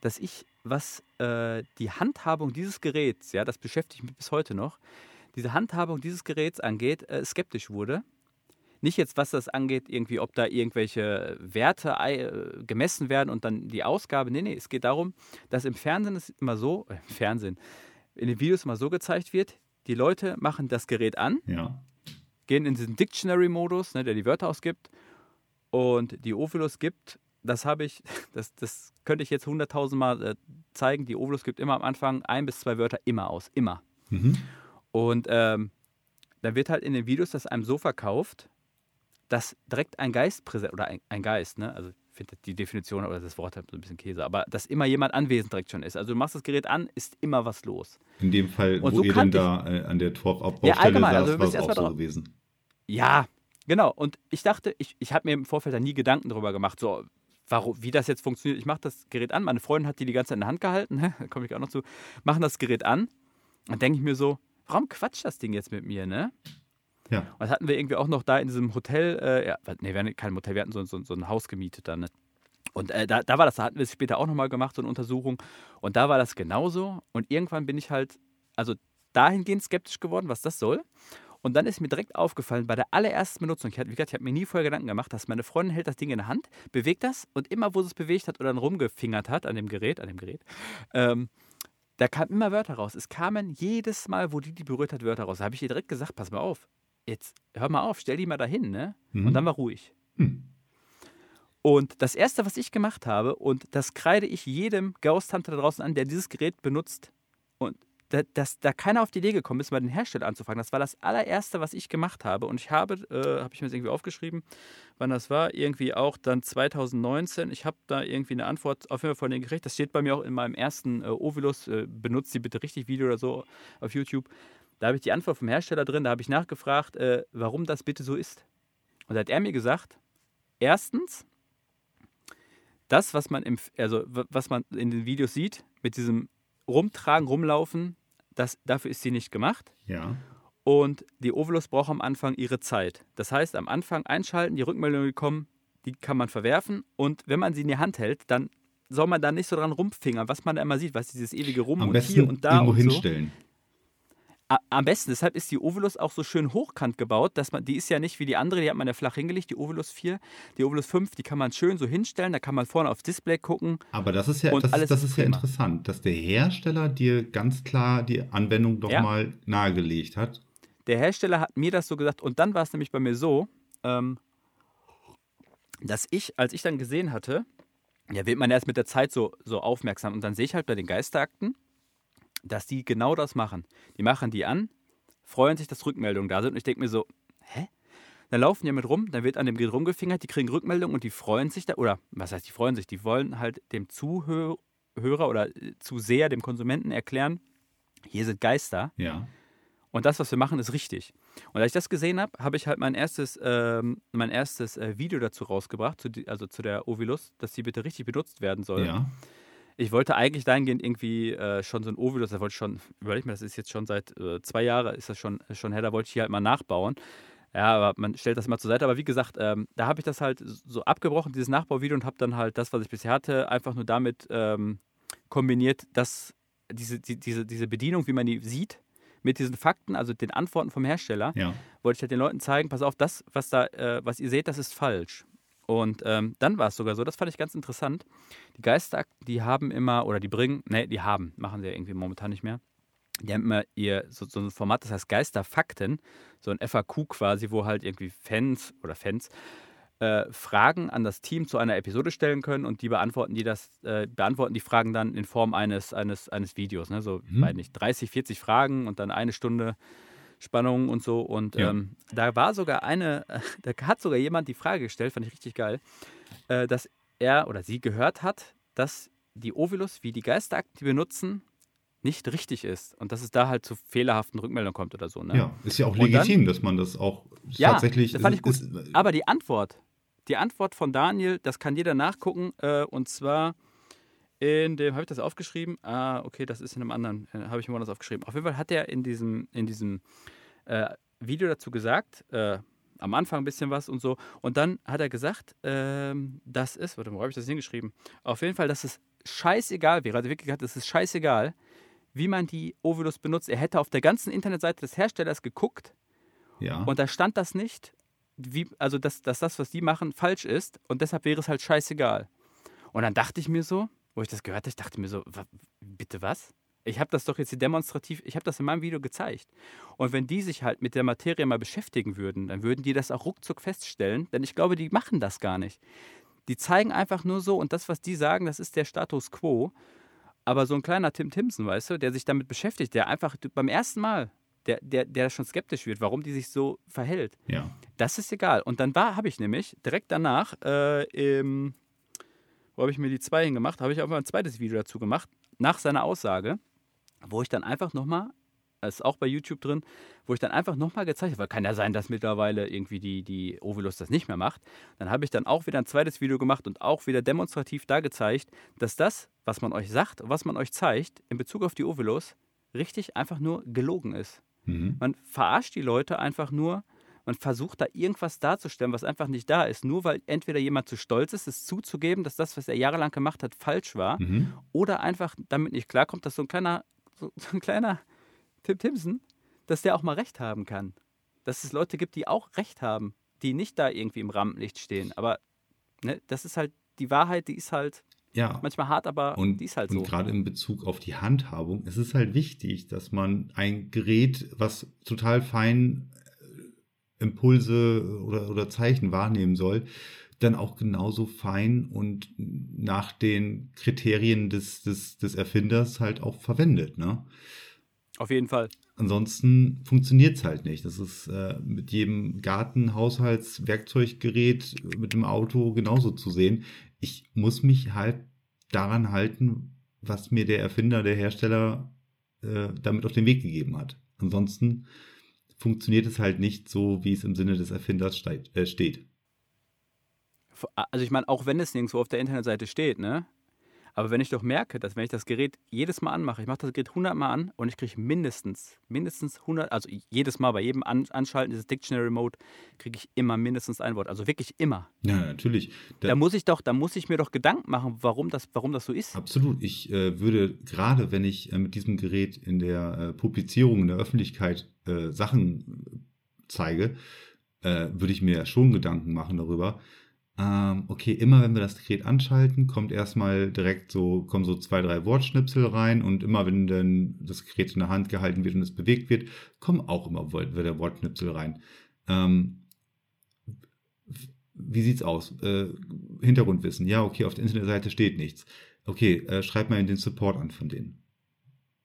dass ich, was äh, die Handhabung dieses Geräts, ja, das beschäftigt mich bis heute noch, diese Handhabung dieses Geräts angeht, äh, skeptisch wurde. Nicht jetzt, was das angeht, irgendwie, ob da irgendwelche Werte äh, gemessen werden und dann die Ausgabe. Nee, nee, es geht darum, dass im Fernsehen es immer so, äh, im Fernsehen, in den Videos immer so gezeigt wird, die Leute machen das Gerät an, ja. gehen in diesen Dictionary-Modus, ne, der die Wörter ausgibt, und die Ovilus gibt das habe ich, das, das könnte ich jetzt hunderttausendmal äh, zeigen. Die Ovilus gibt immer am Anfang ein bis zwei Wörter immer aus. Immer. Mhm. Und ähm, dann wird halt in den Videos das einem so verkauft, dass direkt ein Geist präsent, oder ein, ein Geist, ne? Also ich finde die Definition oder das Wort halt so ein bisschen Käse, aber dass immer jemand anwesend direkt schon ist. Also du machst das Gerät an, ist immer was los. In dem Fall, Und wo so ihr denn da äh, an der Torfabbaustelle ja, allgemein, saß, also war es auch so gewesen. Ja, genau. Und ich dachte, ich, ich habe mir im Vorfeld da nie Gedanken darüber gemacht, so warum, wie das jetzt funktioniert. Ich mache das Gerät an, meine Freundin hat die die ganze Zeit in der Hand gehalten, ne? da komme ich auch noch zu, machen das Gerät an. Dann denke ich mir so, warum quatscht das Ding jetzt mit mir, ne? Ja. Und das hatten wir irgendwie auch noch da in diesem Hotel, äh, ja, nee, wir hatten kein Hotel, wir hatten so, so, so ein Haus gemietet dann, ne? Und äh, da, da war das, da hatten wir es später auch nochmal gemacht, so eine Untersuchung. Und da war das genauso. Und irgendwann bin ich halt, also dahingehend skeptisch geworden, was das soll. Und dann ist mir direkt aufgefallen, bei der allerersten Benutzung, ich hatte, wie gesagt, ich habe mir nie vorher Gedanken gemacht, dass meine Freundin hält das Ding in der Hand, bewegt das und immer, wo sie es bewegt hat oder dann rumgefingert hat an dem Gerät, an dem Gerät, ähm, da kamen immer Wörter raus. Es kamen jedes Mal, wo die die berührt hat, Wörter raus. Da habe ich ihr direkt gesagt, pass mal auf, jetzt hör mal auf, stell die mal dahin, ne? Mhm. Und dann war ruhig. Mhm. Und das Erste, was ich gemacht habe, und das kreide ich jedem Ghost-Tante da draußen an, der dieses Gerät benutzt, und da, dass da keiner auf die Idee gekommen ist, mal den Hersteller anzufangen. Das war das allererste, was ich gemacht habe. Und ich habe, äh, habe ich mir das irgendwie aufgeschrieben, wann das war, irgendwie auch dann 2019. Ich habe da irgendwie eine Antwort auf jeden Fall von denen gekriegt. Das steht bei mir auch in meinem ersten äh, Ovilus. Äh, benutzt sie bitte richtig Video oder so auf YouTube. Da habe ich die Antwort vom Hersteller drin. Da habe ich nachgefragt, äh, warum das bitte so ist. Und da hat er mir gesagt, erstens, das, was man, im, also, was man in den Videos sieht, mit diesem Rumtragen, Rumlaufen, das, dafür ist sie nicht gemacht. Ja. Und die Ovilus braucht am Anfang ihre Zeit. Das heißt, am Anfang einschalten, die Rückmeldungen kommen, die kann man verwerfen. Und wenn man sie in die Hand hält, dann soll man da nicht so dran rumfingern, was man da immer sieht, was dieses ewige Rum am und hier und da irgendwo und hinstellen. Am besten, deshalb ist die Ovilus auch so schön hochkant gebaut, dass man, die ist ja nicht wie die andere, die hat man ja flach hingelegt, die Ovilus 4. Die Ovilus 5, die kann man schön so hinstellen, da kann man vorne aufs Display gucken. Aber das ist ja, das, ist, das ist ja interessant, dass der Hersteller dir ganz klar die Anwendung doch ja. mal nahegelegt hat. Der Hersteller hat mir das so gesagt und dann war es nämlich bei mir so, ähm, dass ich, als ich dann gesehen hatte, ja, wird man erst mit der Zeit so, so aufmerksam und dann sehe ich halt bei den Geisterakten, dass die genau das machen. Die machen die an, freuen sich, dass Rückmeldungen da sind und ich denke mir so, hä? Dann laufen die mit rum, dann wird an dem Gerät rumgefingert, die kriegen Rückmeldungen und die freuen sich da, oder was heißt, die freuen sich, die wollen halt dem Zuhör, Hörer oder äh, Zuseher, dem Konsumenten erklären, hier sind Geister. Ja. Und das, was wir machen, ist richtig. Und als ich das gesehen habe, habe ich halt mein erstes, ähm, mein erstes äh, Video dazu rausgebracht, zu die, also zu der Ovilus, dass die bitte richtig benutzt werden soll. Ja. Ich wollte eigentlich dahingehend irgendwie äh, schon so ein Ovilus, da wollte ich schon, überleg mir, das ist jetzt schon seit äh, zwei Jahren, ist das schon, schon her, da wollte ich hier halt mal nachbauen. Ja, aber man stellt das mal zur Seite. Aber wie gesagt, ähm, da habe ich das halt so abgebrochen, dieses Nachbauvideo, und habe dann halt das, was ich bisher hatte, einfach nur damit ähm, kombiniert, dass diese, die, diese, diese Bedienung, wie man die sieht, mit diesen Fakten, also den Antworten vom Hersteller, Ja. wollte ich halt den Leuten zeigen, pass auf, das, was da, äh, was ihr seht, das ist falsch. Und ähm, dann war es sogar so, das fand ich ganz interessant. Die Geisterakten, die haben immer, oder die bringen, ne, die haben, machen sie ja irgendwie momentan nicht mehr. Die haben immer ihr so, so ein Format, das heißt Geisterfakten, so ein FAQ quasi, wo halt irgendwie Fans oder Fans äh, Fragen an das Team zu einer Episode stellen können und die beantworten die das, äh, beantworten die Fragen dann in Form eines, eines, eines Videos. Ne? So, Mhm. weiß nicht, 30, 40 Fragen und dann eine Stunde Spannung und so. Und Ja. ähm, da war sogar eine, da hat sogar jemand die Frage gestellt, fand ich richtig geil, äh, dass er oder sie gehört hat, dass die Ovilus, wie die Geisterakten die benutzen, nicht richtig ist und dass es da halt zu fehlerhaften Rückmeldungen kommt oder so. Ne? Ja, ist ja auch Und dann- legitim, dass man das auch Ja, tatsächlich. das fand ich gut. ist- ist- Aber die Antwort, die Antwort von Daniel, das kann jeder nachgucken. Äh, und zwar in dem, habe ich das aufgeschrieben? Ah, okay, das ist in einem anderen, äh, habe ich mir woanders aufgeschrieben. Auf jeden Fall hat er in diesem, in diesem äh, Video dazu gesagt, äh, am Anfang ein bisschen was und so. Und dann hat er gesagt, ähm, das ist, warte mal, wo habe ich das hingeschrieben? Auf jeden Fall, dass es scheißegal wäre. Also wirklich gesagt, es ist scheißegal, wie man die Ovilus benutzt. Er hätte auf der ganzen Internetseite des Herstellers geguckt ja. und da stand das nicht, wie, also dass, dass das, was die machen, falsch ist und deshalb wäre es halt scheißegal. Und dann dachte ich mir so, wo ich das gehört habe, ich dachte mir so, bitte was? Ich habe das doch jetzt hier demonstrativ, ich habe das in meinem Video gezeigt. Und wenn die sich halt mit der Materie mal beschäftigen würden, dann würden die das auch ruckzuck feststellen, denn ich glaube, die machen das gar nicht. Die zeigen einfach nur so und das, was die sagen, das ist der Status quo. Aber so ein kleiner Tim Timson, weißt du, der sich damit beschäftigt, der einfach beim ersten Mal, der, der, der schon skeptisch wird, warum die sich so verhält, ja. das ist egal. Und dann war, habe ich nämlich direkt danach, äh, im, wo habe ich mir die zwei hingemacht, habe ich auch mal ein zweites Video dazu gemacht, nach seiner Aussage, wo ich dann einfach nochmal, das ist auch bei YouTube drin, wo ich dann einfach nochmal gezeigt habe, weil kann ja sein, dass mittlerweile irgendwie die, die Ovilus das nicht mehr macht. Dann habe ich dann auch wieder ein zweites Video gemacht und auch wieder demonstrativ da gezeigt, dass das, was man euch sagt, was man euch zeigt, in Bezug auf die Ovilus, richtig einfach nur gelogen ist. Mhm. Man verarscht die Leute einfach nur. Man versucht da irgendwas darzustellen, was einfach nicht da ist. Nur weil entweder jemand zu stolz ist, es zuzugeben, dass das, was er jahrelang gemacht hat, falsch war. Mhm. Oder einfach damit nicht klarkommt, dass so ein kleiner, so, so ein kleiner Tim Timson, dass der auch mal Recht haben kann. Dass es Leute gibt, die auch Recht haben, die nicht da irgendwie im Rampenlicht stehen. Aber ne, das ist halt die Wahrheit, die ist halt Ja. manchmal hart, aber Und, die ist halt und so. gerade in Bezug auf die Handhabung, es ist halt wichtig, dass man ein Gerät, was total fein Impulse oder, oder Zeichen wahrnehmen soll, dann auch genauso fein und nach den Kriterien des, des, des Erfinders halt auch verwendet. Ne? Auf jeden Fall. Ansonsten funktioniert es halt nicht. Das ist äh, mit jedem Garten, Haushalts, Werkzeuggerät, mit dem Auto genauso zu sehen. Ich muss mich halt daran halten, was mir der Erfinder, der Hersteller äh, damit auf den Weg gegeben hat. Ansonsten funktioniert es halt nicht so, wie es im Sinne des Erfinders steht. Äh, steht. Also ich meine, auch wenn es nirgendwo auf der Internetseite steht, ne? Aber wenn ich doch merke, dass wenn ich das Gerät jedes Mal anmache, ich mache das Gerät 100 Mal an und ich kriege mindestens, mindestens 100, also jedes Mal bei jedem an Anschalten dieses Dictionary Mode, kriege ich immer mindestens ein Wort. Also wirklich immer. Ja, natürlich. Da- Da muss ich doch, da muss ich mir doch Gedanken machen, warum das, warum das so ist. Absolut. Ich äh, würde gerade, wenn ich äh, mit diesem Gerät in der äh, Publizierung in der Öffentlichkeit äh, Sachen zeige, äh, würde ich mir schon Gedanken machen darüber. Ähm, okay, immer wenn wir das Gerät anschalten, kommt erstmal direkt so, kommen so zwei, drei Wortschnipsel rein und immer wenn dann das Gerät in der Hand gehalten wird und es bewegt wird, kommen auch immer wieder Wortschnipsel rein. Ähm, wie sieht's aus? Äh, Hintergrundwissen. Ja, okay, auf der Internetseite steht nichts. Okay, äh, schreib mal in den Support an von denen.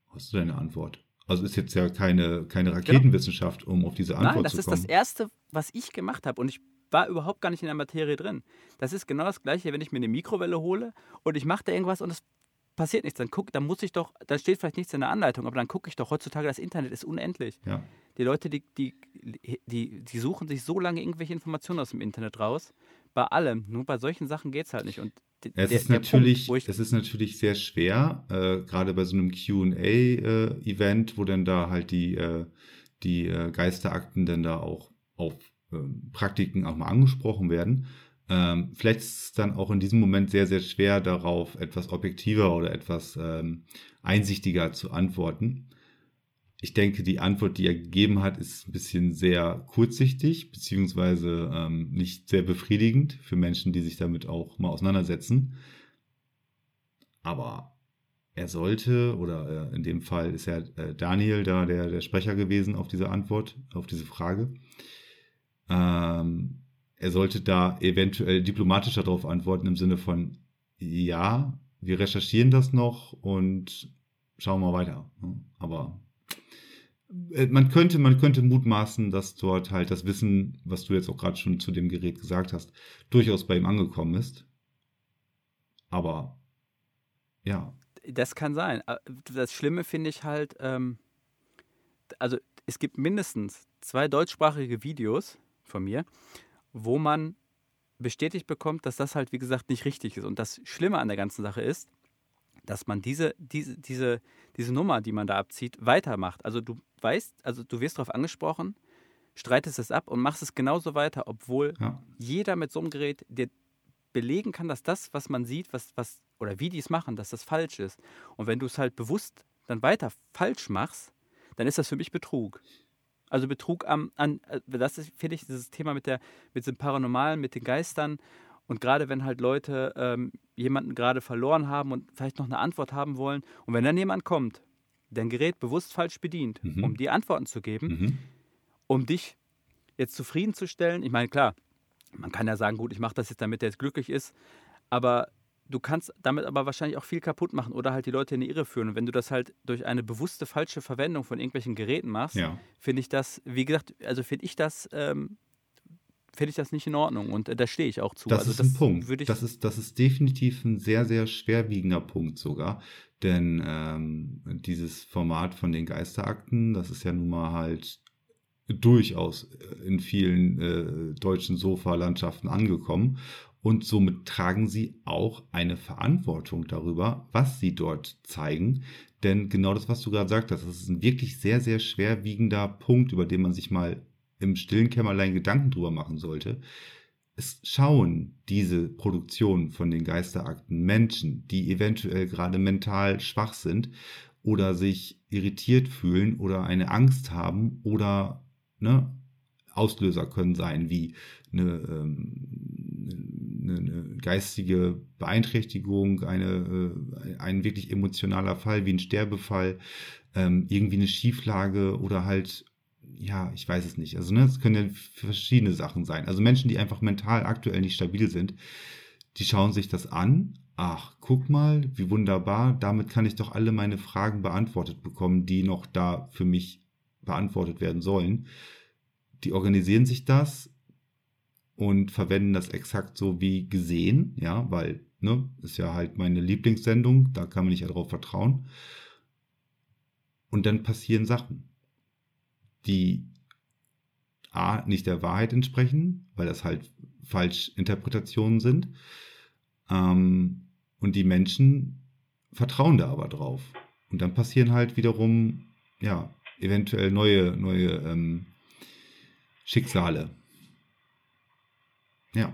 Hast du deine Antwort? Also ist jetzt ja keine, keine Raketenwissenschaft, um auf diese Antwort Genau. Nein, das zu ist kommen. das Erste, was ich gemacht habe. Und ich war überhaupt gar nicht in der Materie drin. Das ist genau das Gleiche, wenn ich mir eine Mikrowelle hole und ich mache da irgendwas und es passiert nichts. Dann guck, dann muss ich doch, da steht vielleicht nichts in der Anleitung, aber dann gucke ich doch heutzutage, das Internet ist unendlich. Ja. Die Leute, die, die, die, die suchen sich so lange irgendwelche Informationen aus dem Internet raus. Bei allem. Nur bei solchen Sachen geht es halt nicht. Und es, der, ist natürlich, Punkt, es ist natürlich sehr schwer, äh, gerade bei so einem QA-Event, äh, wo dann da halt die, äh, die äh, Geisterakten dann da auch auf Praktiken auch mal angesprochen werden. Ähm, vielleicht ist es dann auch in diesem Moment sehr, sehr schwer, darauf etwas objektiver oder etwas ähm, einsichtiger zu antworten. Ich denke, die Antwort, die er gegeben hat, ist ein bisschen sehr kurzsichtig, beziehungsweise ähm, nicht sehr befriedigend für Menschen, die sich damit auch mal auseinandersetzen. Aber er sollte, oder äh, in dem Fall ist ja äh, Daniel da der, der Sprecher gewesen auf diese Antwort, auf diese Frage. Ähm, er sollte da eventuell diplomatischer darauf antworten im Sinne von, ja, wir recherchieren das noch und schauen mal weiter. Aber äh, man könnte, man könnte mutmaßen, dass dort halt das Wissen, was du jetzt auch gerade schon zu dem Gerät gesagt hast, durchaus bei ihm angekommen ist. Aber ja. Das kann sein. Äh, das Schlimme finde ich halt, ähm, also es gibt mindestens zwei deutschsprachige Videos von mir, wo man bestätigt bekommt, dass das halt, wie gesagt, nicht richtig ist. Und das Schlimme an der ganzen Sache ist, dass man diese, diese, diese, diese Nummer, die man da abzieht, weitermacht. Also du weißt, also du wirst darauf angesprochen, streitest es ab und machst es genauso weiter, obwohl ja. jeder mit so einem Gerät dir belegen kann, dass das, was man sieht, was, was, oder wie die es machen, dass das falsch ist. Und wenn du es halt bewusst dann weiter falsch machst, dann ist das für mich Betrug. Also Betrug am, an, äh, das ist, finde ich, dieses Thema mit der, mit dem Paranormalen, mit den Geistern. Und gerade wenn halt Leute ähm, jemanden gerade verloren haben und vielleicht noch eine Antwort haben wollen. Und wenn dann jemand kommt, dein Gerät bewusst falsch bedient, mhm. um die Antworten zu geben, mhm. um dich jetzt zufriedenzustellen. Ich meine, klar, man kann ja sagen, gut, ich mache das jetzt, damit er jetzt glücklich ist. Aber du kannst damit aber wahrscheinlich auch viel kaputt machen oder halt die Leute in die Irre führen. Und wenn du das halt durch eine bewusste falsche Verwendung von irgendwelchen Geräten machst, ja. finde ich das, wie gesagt, also finde ich das, ähm, finde ich das nicht in Ordnung und äh, da stehe ich auch zu. Das also ist das ein Punkt. das, ist, das ist definitiv ein sehr, sehr schwerwiegender Punkt sogar. Denn ähm, dieses Format von den Geisterakten, das ist ja nun mal halt durchaus in vielen äh, deutschen Sofa-Landschaften angekommen. Und somit tragen sie auch eine Verantwortung darüber, was sie dort zeigen. Denn genau das, was du gerade gesagt hast, das ist ein wirklich sehr, sehr schwerwiegender Punkt, über den man sich mal im stillen Kämmerlein Gedanken drüber machen sollte. Es schauen diese Produktionen von den Geisterakten Menschen, die eventuell gerade mental schwach sind oder sich irritiert fühlen oder eine Angst haben oder ne, Auslöser können sein wie eine, ähm, eine, eine geistige Beeinträchtigung, eine, äh, ein wirklich emotionaler Fall wie ein Sterbefall, ähm, irgendwie eine Schieflage oder halt, ja, ich weiß es nicht. Also, ne, es können ja verschiedene Sachen sein. Also Menschen, die einfach mental aktuell nicht stabil sind, die schauen sich das an. Ach, guck mal, wie wunderbar. Damit kann ich doch alle meine Fragen beantwortet bekommen, die noch da für mich beantwortet werden sollen. Die organisieren sich das, und verwenden das exakt so wie gesehen, ja, weil, ne, ist ja halt meine Lieblingssendung, da kann man nicht darauf vertrauen. Und dann passieren Sachen, die A, nicht der Wahrheit entsprechen, weil das halt Falschinterpretationen sind. Ähm, und die Menschen vertrauen da aber drauf. Und dann passieren halt wiederum, ja, eventuell neue, neue ähm, Schicksale. Ja,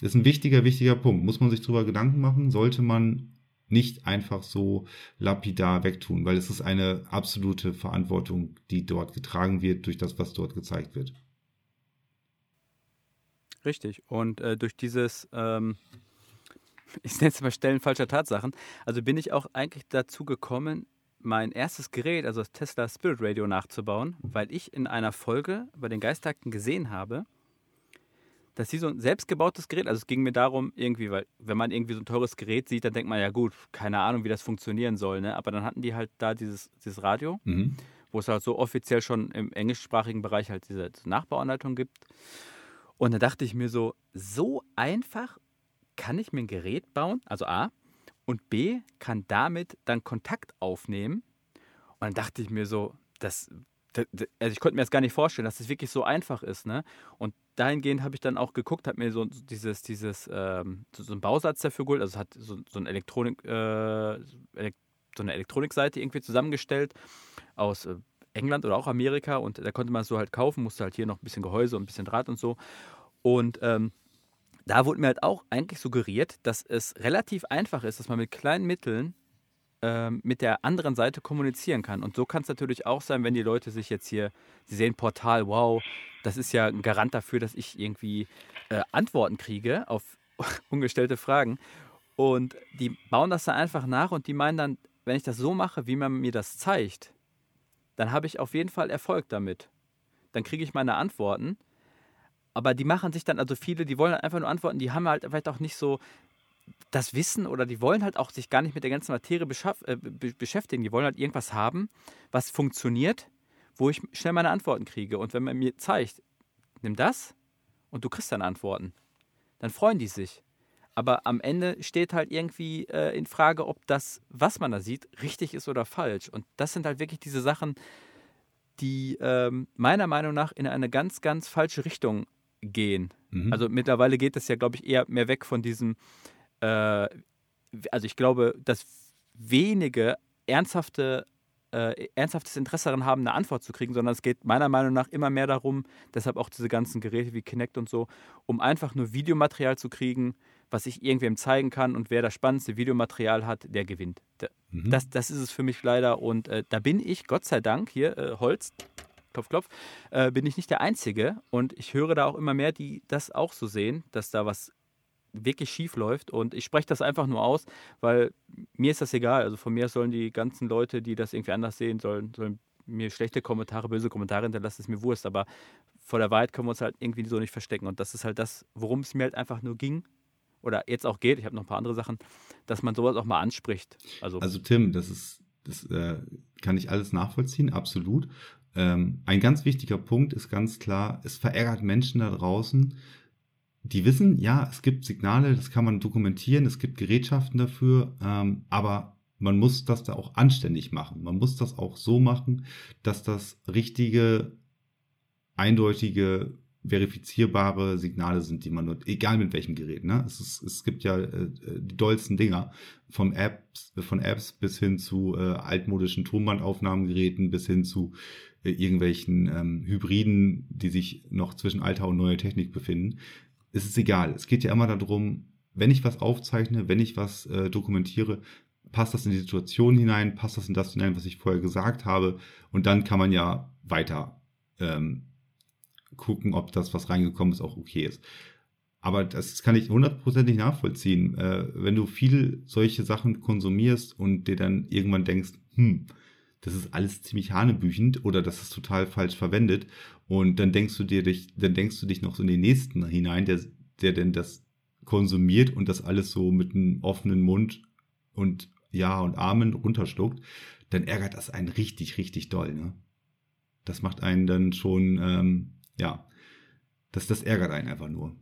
das ist ein wichtiger, wichtiger Punkt. Muss man sich darüber Gedanken machen? Sollte man nicht einfach so lapidar wegtun, weil es ist eine absolute Verantwortung, die dort getragen wird durch das, was dort gezeigt wird. Richtig. Und äh, durch dieses, ähm, ich nenne es mal Stellen falscher Tatsachen, also bin ich auch eigentlich dazu gekommen, mein erstes Gerät, also das Tesla Spirit Radio, nachzubauen, weil ich in einer Folge bei den Geistakten gesehen habe, dass sie so ein selbstgebautes Gerät, also es ging mir darum, irgendwie, weil wenn man irgendwie so ein teures Gerät sieht, dann denkt man ja gut, keine Ahnung, wie das funktionieren soll, ne? Aber dann hatten die halt da dieses, dieses Radio, mhm. wo es halt so offiziell schon im englischsprachigen Bereich halt diese Nachbauanleitung gibt. Und da dachte ich mir so, so einfach kann ich mir ein Gerät bauen, also A, und B kann damit dann Kontakt aufnehmen. Und dann dachte ich mir so, das, also ich konnte mir das gar nicht vorstellen, dass das wirklich so einfach ist. Ne? Und dahingehend habe ich dann auch geguckt, habe mir so dieses, dieses ähm, so, so einen Bausatz dafür geholt, also hat so, so, ein Elektronik, äh, so eine Elektronikseite irgendwie zusammengestellt aus äh, England oder auch Amerika und da konnte man es so halt kaufen, musste halt hier noch ein bisschen Gehäuse und ein bisschen Draht und so. Und ähm, da wurde mir halt auch eigentlich suggeriert, dass es relativ einfach ist, dass man mit kleinen Mitteln ähm, mit der anderen Seite kommunizieren kann. Und so kann es natürlich auch sein, wenn die Leute sich jetzt hier, sie sehen Portal, wow, das ist ja ein Garant dafür, dass ich irgendwie äh, Antworten kriege auf ungestellte Fragen. Und die bauen das dann einfach nach und die meinen dann, wenn ich das so mache, wie man mir das zeigt, dann habe ich auf jeden Fall Erfolg damit. Dann kriege ich meine Antworten. Aber die machen sich dann, also viele, die wollen einfach nur antworten, die haben halt vielleicht auch nicht so das Wissen oder die wollen halt auch sich gar nicht mit der ganzen Materie äh, beschäftigen. Die wollen halt irgendwas haben, was funktioniert, wo ich schnell meine Antworten kriege. Und wenn man mir zeigt, nimm das und du kriegst dann Antworten, dann freuen die sich. Aber am Ende steht halt irgendwie äh, in Frage, ob das, was man da sieht, richtig ist oder falsch. Und das sind halt wirklich diese Sachen, die ähm, meiner Meinung nach in eine ganz, ganz falsche Richtung gehen. Mhm. Also mittlerweile geht es ja, glaube ich, eher mehr weg von diesem, äh, also ich glaube, dass wenige ernsthafte äh, ernsthaftes Interesse daran haben, eine Antwort zu kriegen, sondern es geht meiner Meinung nach immer mehr darum, deshalb auch diese ganzen Geräte wie Kinect und so, um einfach nur Videomaterial zu kriegen, was ich irgendwem zeigen kann und wer das spannendste Videomaterial hat, der gewinnt. Mhm. Das, das ist es für mich leider und äh, da bin ich, Gott sei Dank, hier, äh, Holz, klopf, klopf, äh, bin ich nicht der Einzige und ich höre da auch immer mehr, die das auch so sehen, dass da was wirklich schief läuft. Und ich spreche das einfach nur aus, weil mir ist das egal. Also von mir sollen die ganzen Leute, die das irgendwie anders sehen, sollen, sollen mir schlechte Kommentare, böse Kommentare hinterlassen, ist mir Wurst. Aber vor der Wahrheit können wir uns halt irgendwie so nicht verstecken. Und das ist halt das, worum es mir halt einfach nur ging. Oder jetzt auch geht, ich habe noch ein paar andere Sachen, dass man sowas auch mal anspricht. Also, also Tim, das ist, das äh, kann ich alles nachvollziehen, absolut. Ähm, ein ganz wichtiger Punkt ist ganz klar, es verärgert Menschen da draußen, die wissen, ja, es gibt Signale, das kann man dokumentieren, es gibt Gerätschaften dafür, ähm, aber man muss das da auch anständig machen. Man muss das auch so machen, dass das richtige, eindeutige, verifizierbare Signale sind, die man nutzt, egal mit welchem Gerät. Ne? Es, ist, es gibt ja äh, die dollsten Dinger, vom Apps, von Apps bis hin zu äh, altmodischen Tonbandaufnahmegeräten, bis hin zu äh, irgendwelchen ähm, Hybriden, die sich noch zwischen alter und neuer Technik befinden es ist egal. Es geht ja immer darum, wenn ich was aufzeichne, wenn ich was äh, dokumentiere, passt das in die Situation hinein, passt das in das hinein, was ich vorher gesagt habe. Und dann kann man ja weiter ähm, gucken, ob das, was reingekommen ist, auch okay ist. Aber das kann ich hundertprozentig nachvollziehen. Äh, wenn du viel solche Sachen konsumierst und dir dann irgendwann denkst, hm, das ist alles ziemlich hanebüchend oder das ist total falsch verwendet. Und dann denkst du dir dich, dann denkst du dich noch so in den nächsten hinein, der, der denn das konsumiert und das alles so mit einem offenen Mund und Ja und Amen runterschluckt, dann ärgert das einen richtig, richtig doll. Ne? Das macht einen dann schon, ähm, ja, das, das ärgert einen einfach nur.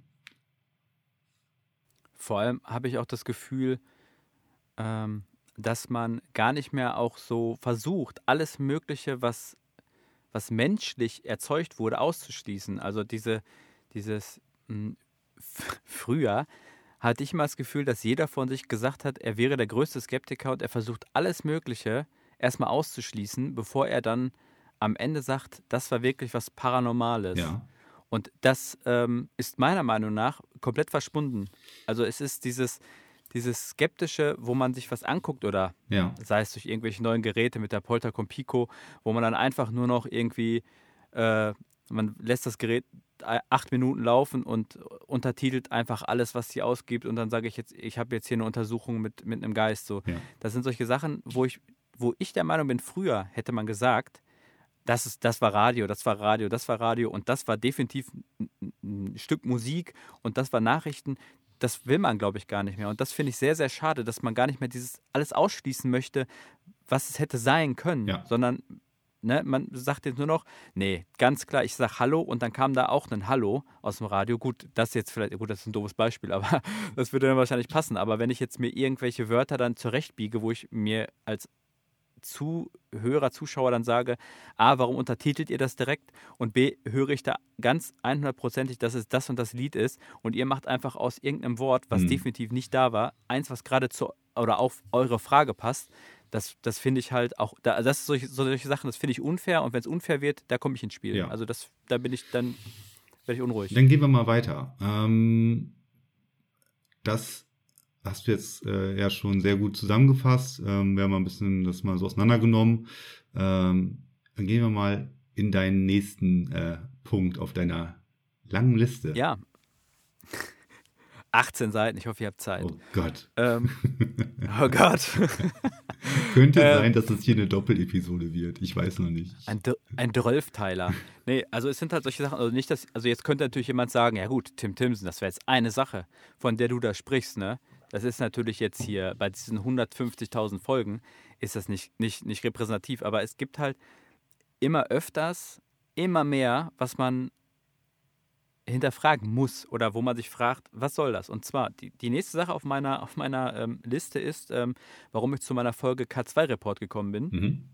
Vor allem habe ich auch das Gefühl, ähm, dass man gar nicht mehr auch so versucht, alles Mögliche, was, was menschlich erzeugt wurde, auszuschließen. Also diese, dieses mh, hm, früher hatte ich immer das Gefühl, dass jeder von sich gesagt hat, er wäre der größte Skeptiker und er versucht alles Mögliche erstmal auszuschließen, bevor er dann am Ende sagt, das war wirklich was Paranormales. Ja. Und das ähm, ist meiner Meinung nach komplett verschwunden. Also es ist dieses, dieses Skeptische, wo man sich was anguckt oder ja. sei es durch irgendwelche neuen Geräte mit der Poltercom Pico, wo man dann einfach nur noch irgendwie, äh, man lässt das Gerät acht Minuten laufen und untertitelt einfach alles, was sie ausgibt und dann sage ich jetzt, ich habe jetzt hier eine Untersuchung mit, mit einem Geist. So. Ja. Das sind solche Sachen, wo ich, wo ich der Meinung bin, früher hätte man gesagt, das, ist, das war Radio, das war Radio, das war Radio und das war definitiv ein Stück Musik und das war Nachrichten das will man, glaube ich, gar nicht mehr. Und das finde ich sehr, sehr schade, dass man gar nicht mehr dieses alles ausschließen möchte, was es hätte sein können, ja. sondern ne, man sagt jetzt nur noch, nee, ganz klar, ich sage Hallo und dann kam da auch ein Hallo aus dem Radio. Gut, das jetzt vielleicht, gut, das ist ein doofes Beispiel, aber das würde dann wahrscheinlich passen. Aber wenn ich jetzt mir irgendwelche Wörter dann zurechtbiege, wo ich mir als Zuhörer, Zuschauer dann sage, A, warum untertitelt ihr das direkt? Und B, höre ich da ganz 100%ig, dass es das und das Lied ist und ihr macht einfach aus irgendeinem Wort, was mhm. definitiv nicht da war, eins, was gerade zu oder auf eure Frage passt, das, das finde ich halt auch, da, das ist solche, solche Sachen, das finde ich unfair und wenn es unfair wird, da komme ich ins Spiel. Ja. Also das, da bin ich, dann werde ich unruhig. Dann gehen wir mal weiter. Ähm, das hast du jetzt äh, ja schon sehr gut zusammengefasst. Ähm, wir haben mal ein bisschen das mal so auseinandergenommen. Ähm, dann gehen wir mal in deinen nächsten äh, Punkt auf deiner langen Liste. Ja. 18 Seiten, ich hoffe, ihr habt Zeit. Oh Gott. Ähm, oh Gott. Könnte ähm, sein, dass es hier eine Doppelepisode wird. Ich weiß noch nicht. Ein, ein Drölfteiler. Nee, also es sind halt solche Sachen, also nicht, dass, also jetzt könnte natürlich jemand sagen, ja gut, Tim Timson, das wäre jetzt eine Sache, von der du da sprichst, ne? Das ist natürlich jetzt hier bei diesen 150.000 Folgen ist das nicht, nicht, nicht repräsentativ, aber es gibt halt immer öfters, immer mehr, was man hinterfragen muss oder wo man sich fragt, was soll das? Und zwar, die, die nächste Sache auf meiner, auf meiner ähm, Liste ist, ähm, warum ich zu meiner Folge K2-Report gekommen bin, mhm.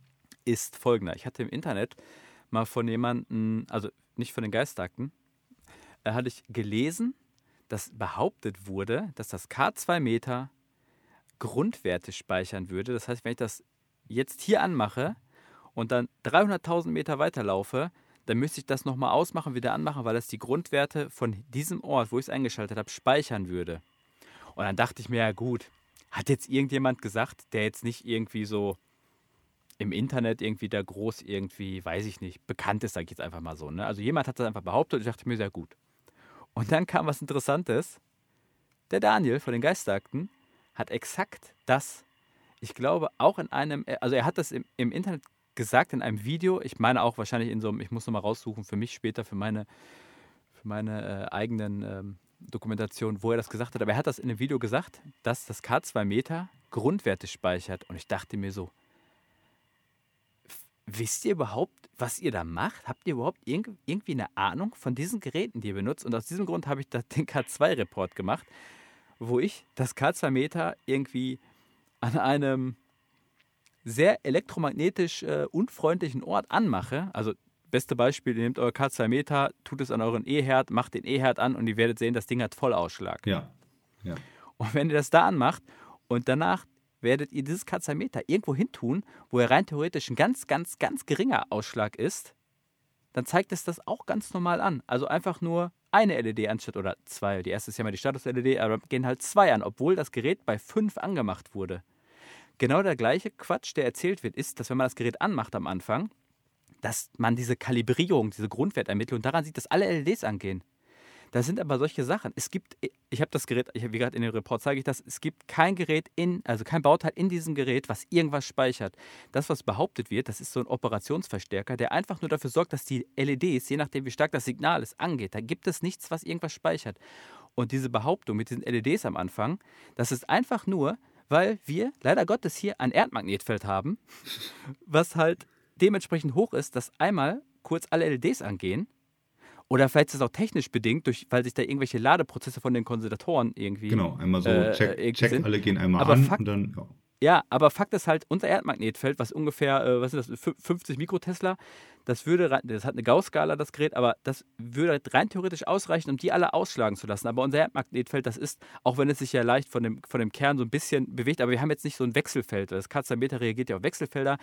ist folgender. Ich hatte im Internet mal von jemandem, also nicht von den Geistakten, äh, hatte ich gelesen, dass behauptet wurde, dass das K2 Meter Grundwerte speichern würde. Das heißt, wenn ich das jetzt hier anmache und dann 300.000 Meter weiterlaufe, dann müsste ich das nochmal ausmachen, wieder anmachen, weil das die Grundwerte von diesem Ort, wo ich es eingeschaltet habe, speichern würde. Und dann dachte ich mir, ja gut, hat jetzt irgendjemand gesagt, der jetzt nicht irgendwie so im Internet irgendwie da groß irgendwie, weiß ich nicht, bekannt ist, sage ich jetzt einfach mal so. Ne? Also jemand hat das einfach behauptet und ich dachte mir, sehr gut. Und dann kam was Interessantes. Der Daniel von den Geistakten hat exakt das, ich glaube, auch in einem, also er hat das im, im Internet gesagt in einem Video. Ich meine auch wahrscheinlich in so einem, ich muss nochmal raussuchen für mich später, für meine, für meine äh, eigenen ähm, Dokumentationen, wo er das gesagt hat. Aber er hat das in einem Video gesagt, dass das K2 Meter Grundwerte speichert. Und ich dachte mir so, wisst ihr überhaupt, was ihr da macht? Habt ihr überhaupt irgendwie eine Ahnung von diesen Geräten, die ihr benutzt? Und aus diesem Grund habe ich den K2-Report gemacht, wo ich das K2 Meter irgendwie an einem sehr elektromagnetisch äh, unfreundlichen Ort anmache, also beste Beispiel, ihr nehmt euer K2 Meter, tut es an euren E-Herd, macht den E-Herd an und ihr werdet sehen, das Ding hat Vollausschlag. Ja. ja. Und wenn ihr das da anmacht und danach werdet ihr dieses K2 Meter irgendwo hin tun, wo er rein theoretisch ein ganz, ganz, ganz geringer Ausschlag ist, dann zeigt es das auch ganz normal an. Also einfach nur eine LED anstatt oder zwei. Die erste ist ja mal die Status-LED, aber gehen halt zwei an, obwohl das Gerät bei fünf angemacht wurde. Genau der gleiche Quatsch, der erzählt wird, ist, dass wenn man das Gerät anmacht am Anfang, dass man diese Kalibrierung, diese Grundwertermittlung daran sieht, dass alle LEDs angehen. Da sind aber solche Sachen. Es gibt, ich habe das Gerät, wie gerade in dem Report zeige ich das, es gibt kein Gerät in, also kein Bauteil in diesem Gerät, was irgendwas speichert. Das, was behauptet wird, das ist so ein Operationsverstärker, der einfach nur dafür sorgt, dass die LEDs, je nachdem wie stark das Signal ist, angeht. Da gibt es nichts, was irgendwas speichert. Und diese Behauptung mit diesen LEDs am Anfang, das ist einfach nur, weil wir leider Gottes hier ein Erdmagnetfeld haben, was halt dementsprechend hoch ist, dass einmal kurz alle LEDs angehen. Oder vielleicht ist es auch technisch bedingt, durch, weil sich da irgendwelche Ladeprozesse von den Kondensatoren irgendwie. Genau, einmal so, äh, check, check alle gehen einmal Aber an Fakt, und dann. Ja. Ja, aber Fakt ist halt, unser Erdmagnetfeld, was ungefähr, äh, was ist das, 50 Mikrotesla, das würde, das hat eine Gauss-Skala, das Gerät, aber das würde rein theoretisch ausreichen, um die alle ausschlagen zu lassen. Aber unser Erdmagnetfeld, das ist, auch wenn es sich ja leicht von dem, von dem Kern so ein bisschen bewegt, aber wir haben jetzt nicht so ein Wechselfeld. Das Katzenmeter reagiert ja auf Wechselfelder.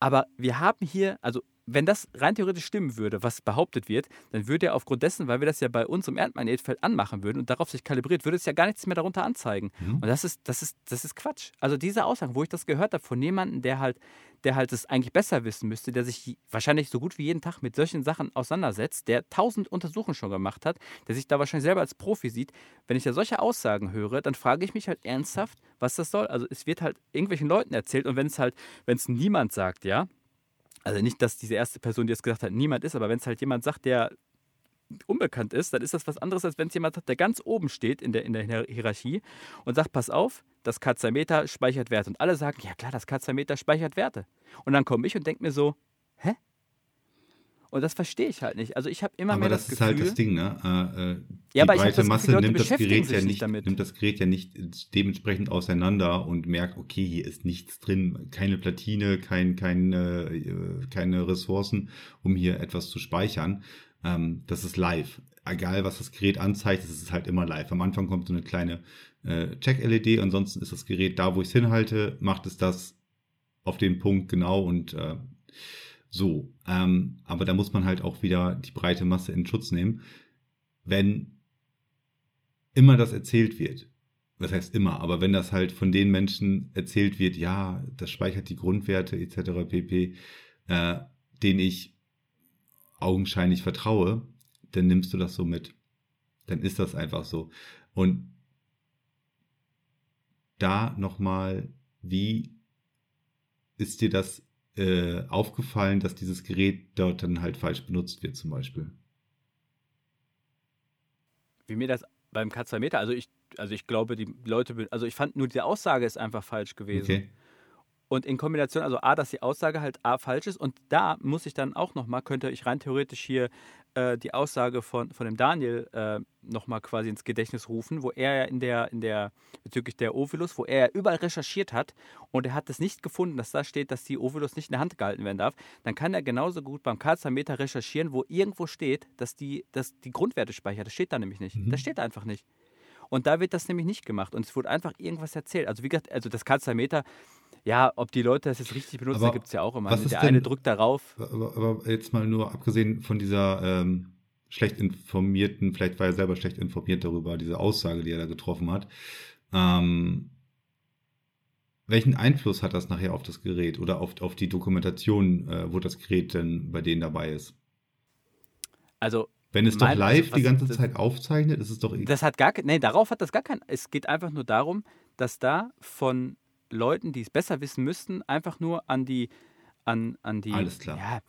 Aber wir haben hier, also wenn das rein theoretisch stimmen würde, was behauptet wird, dann würde er aufgrund dessen, weil wir das ja bei uns im Erdmagnetfeld anmachen würden und darauf sich kalibriert, würde es ja gar nichts mehr darunter anzeigen. Mhm. Und das ist, das, ist, das ist Quatsch. Also diese Aussage, wo ich das gehört habe von jemandem, der halt, der halt es eigentlich besser wissen müsste, der sich wahrscheinlich so gut wie jeden Tag mit solchen Sachen auseinandersetzt, der tausend Untersuchungen schon gemacht hat, der sich da wahrscheinlich selber als Profi sieht, wenn ich da solche Aussagen höre, dann frage ich mich halt ernsthaft, was das soll. Also es wird halt irgendwelchen Leuten erzählt und wenn es halt, wenn es niemand sagt, ja, also nicht, dass diese erste Person, die es gesagt hat, niemand ist, aber wenn es halt jemand sagt, der unbekannt ist, dann ist das was anderes, als wenn es jemand hat, der ganz oben steht in der, in der Hierarchie und sagt, pass auf, das K2 Meter speichert Werte. Und alle sagen, ja klar, das K2 Meter speichert Werte. Und dann komme ich und denke mir so, hä? Und das verstehe ich halt nicht. Also ich habe immer aber mehr das, das, ist Gefühl, halt das Ding, ne? Äh, äh, die Ja, aber ich breite das Masse Gefühl, nimmt das Gerät ja nicht nicht, damit. nimmt das Gerät ja nicht dementsprechend auseinander und merkt, okay, hier ist nichts drin, keine Platine, kein, kein, äh, keine Ressourcen, um hier etwas zu speichern. Ähm, das ist live. Egal, was das Gerät anzeigt, es ist halt immer live. Am Anfang kommt so eine kleine äh, Check-LED, ansonsten ist das Gerät da, wo ich es hinhalte, macht es das auf den Punkt genau und äh, so. Ähm, aber da muss man halt auch wieder die breite Masse in Schutz nehmen. Wenn immer das erzählt wird, das heißt immer, aber wenn das halt von den Menschen erzählt wird, ja, das speichert die Grundwerte etc. pp, äh, denen ich augenscheinlich vertraue, dann nimmst du das so mit. Dann ist das einfach so. Und da nochmal, wie ist dir das äh, aufgefallen, dass dieses Gerät dort dann halt falsch benutzt wird zum Beispiel? wie mir das beim K2-Meter, also ich, also ich glaube, die Leute, also ich fand nur die Aussage ist einfach falsch gewesen. Okay. Und in Kombination, also A, dass die Aussage halt A falsch ist und da muss ich dann auch nochmal, könnte ich rein theoretisch hier äh, die Aussage von, von dem Daniel äh, nochmal quasi ins Gedächtnis rufen, wo er ja in der, in der, bezüglich der Ovilus, wo er ja überall recherchiert hat und er hat es nicht gefunden, dass da steht, dass die Ovilus nicht in der Hand gehalten werden darf, dann kann er genauso gut beim K2-Meter recherchieren, wo irgendwo steht, dass die, dass die Grundwerte speichert. Das steht da nämlich nicht. Mhm. Das steht einfach nicht. Und da wird das nämlich nicht gemacht. Und es wurde einfach irgendwas erzählt. Also wie gesagt, also das K2-Meter, ja, ob die Leute das jetzt richtig benutzen, gibt es ja auch immer. was ist Der denn- eine drückt darauf. Aber, aber jetzt mal nur abgesehen von dieser ähm, schlecht informierten, vielleicht war er selber schlecht informiert darüber, diese Aussage, die er da getroffen hat. Ähm, welchen Einfluss hat das nachher auf das Gerät oder auf, auf die Dokumentation, äh, wo das Gerät denn bei denen dabei ist? Also Wenn es doch live also die ganze das- Zeit aufzeichnet, ist es doch eh das hat gar, nee, darauf hat das gar kein, es geht einfach nur darum, dass da von Leuten, die es besser wissen müssten, einfach nur an die, an, an die, Alles klar. ja,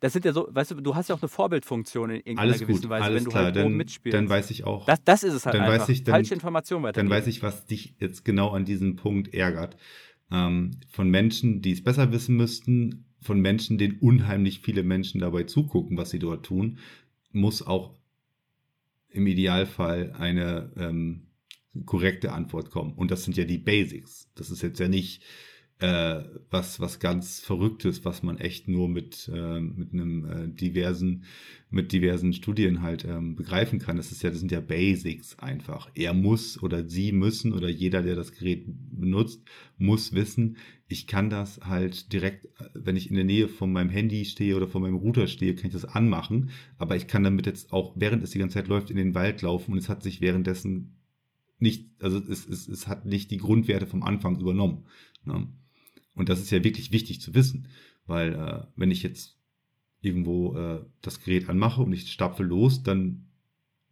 das sind ja so, weißt du, du hast ja auch eine Vorbildfunktion in irgendeiner alles gewissen gut, Weise, alles wenn du klar. halt dann, mitspielst. dann weiß ich auch, das, das ist es halt dann weiß einfach. ich, dann- Falsche Informationen weiter. dann weiß ich, was dich jetzt genau an diesem Punkt ärgert. Ähm, von Menschen, die es besser wissen müssten, von Menschen, denen unheimlich viele Menschen dabei zugucken, was sie dort tun, muss auch im Idealfall eine ähm, korrekte Antwort kommen. Und das sind ja die Basics. Das ist jetzt ja nicht äh, was, was ganz Verrücktes, was man echt nur mit, äh, mit einem äh, diversen, mit diversen Studien halt ähm, begreifen kann. Das ist ja, das sind ja Basics einfach. Er muss oder sie müssen oder jeder, der das Gerät benutzt, muss wissen, ich kann das halt direkt, äh, wenn ich in der Nähe von meinem Handy stehe oder von meinem Router stehe, kann ich das anmachen. Aber ich kann damit jetzt auch, während es die ganze Zeit läuft, in den Wald laufen und es hat sich währenddessen nicht, also es, es, es hat nicht die Grundwerte vom Anfang übernommen. Ne? Und das ist ja wirklich wichtig zu wissen, weil äh, wenn ich jetzt irgendwo äh, das Gerät anmache und ich stapfe los, dann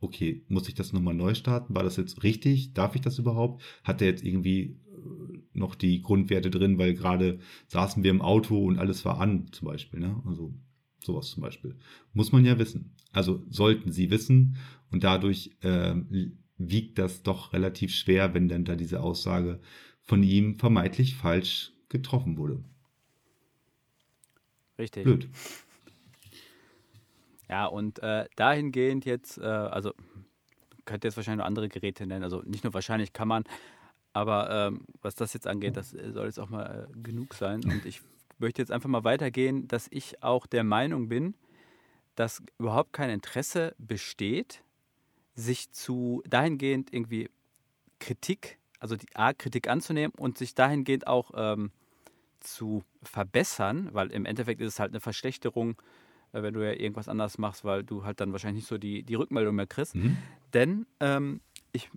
okay, muss ich das nochmal neu starten? War das jetzt richtig? Darf ich das überhaupt? Hat der jetzt irgendwie äh, noch die Grundwerte drin, weil gerade saßen wir im Auto und alles war an, zum Beispiel, ne? Also sowas zum Beispiel. Muss man ja wissen. Also sollten sie wissen und dadurch ähm, wiegt das doch relativ schwer, wenn dann da diese Aussage von ihm vermeintlich falsch getroffen wurde. Richtig. Blöd. Ja, und äh, dahingehend jetzt, äh, also könnt ihr jetzt wahrscheinlich noch andere Geräte nennen, also nicht nur wahrscheinlich kann man, aber ähm, was das jetzt angeht, das soll jetzt auch mal äh, genug sein. Und ich möchte jetzt einfach mal weitergehen, dass ich auch der Meinung bin, dass überhaupt kein Interesse besteht, sich zu dahingehend irgendwie Kritik, also die A, Kritik anzunehmen und sich dahingehend auch ähm, zu verbessern, weil im Endeffekt ist es halt eine Verschlechterung, äh, wenn du ja irgendwas anders machst, weil du halt dann wahrscheinlich nicht so die, die Rückmeldung mehr kriegst. Mhm. Denn ähm, ich,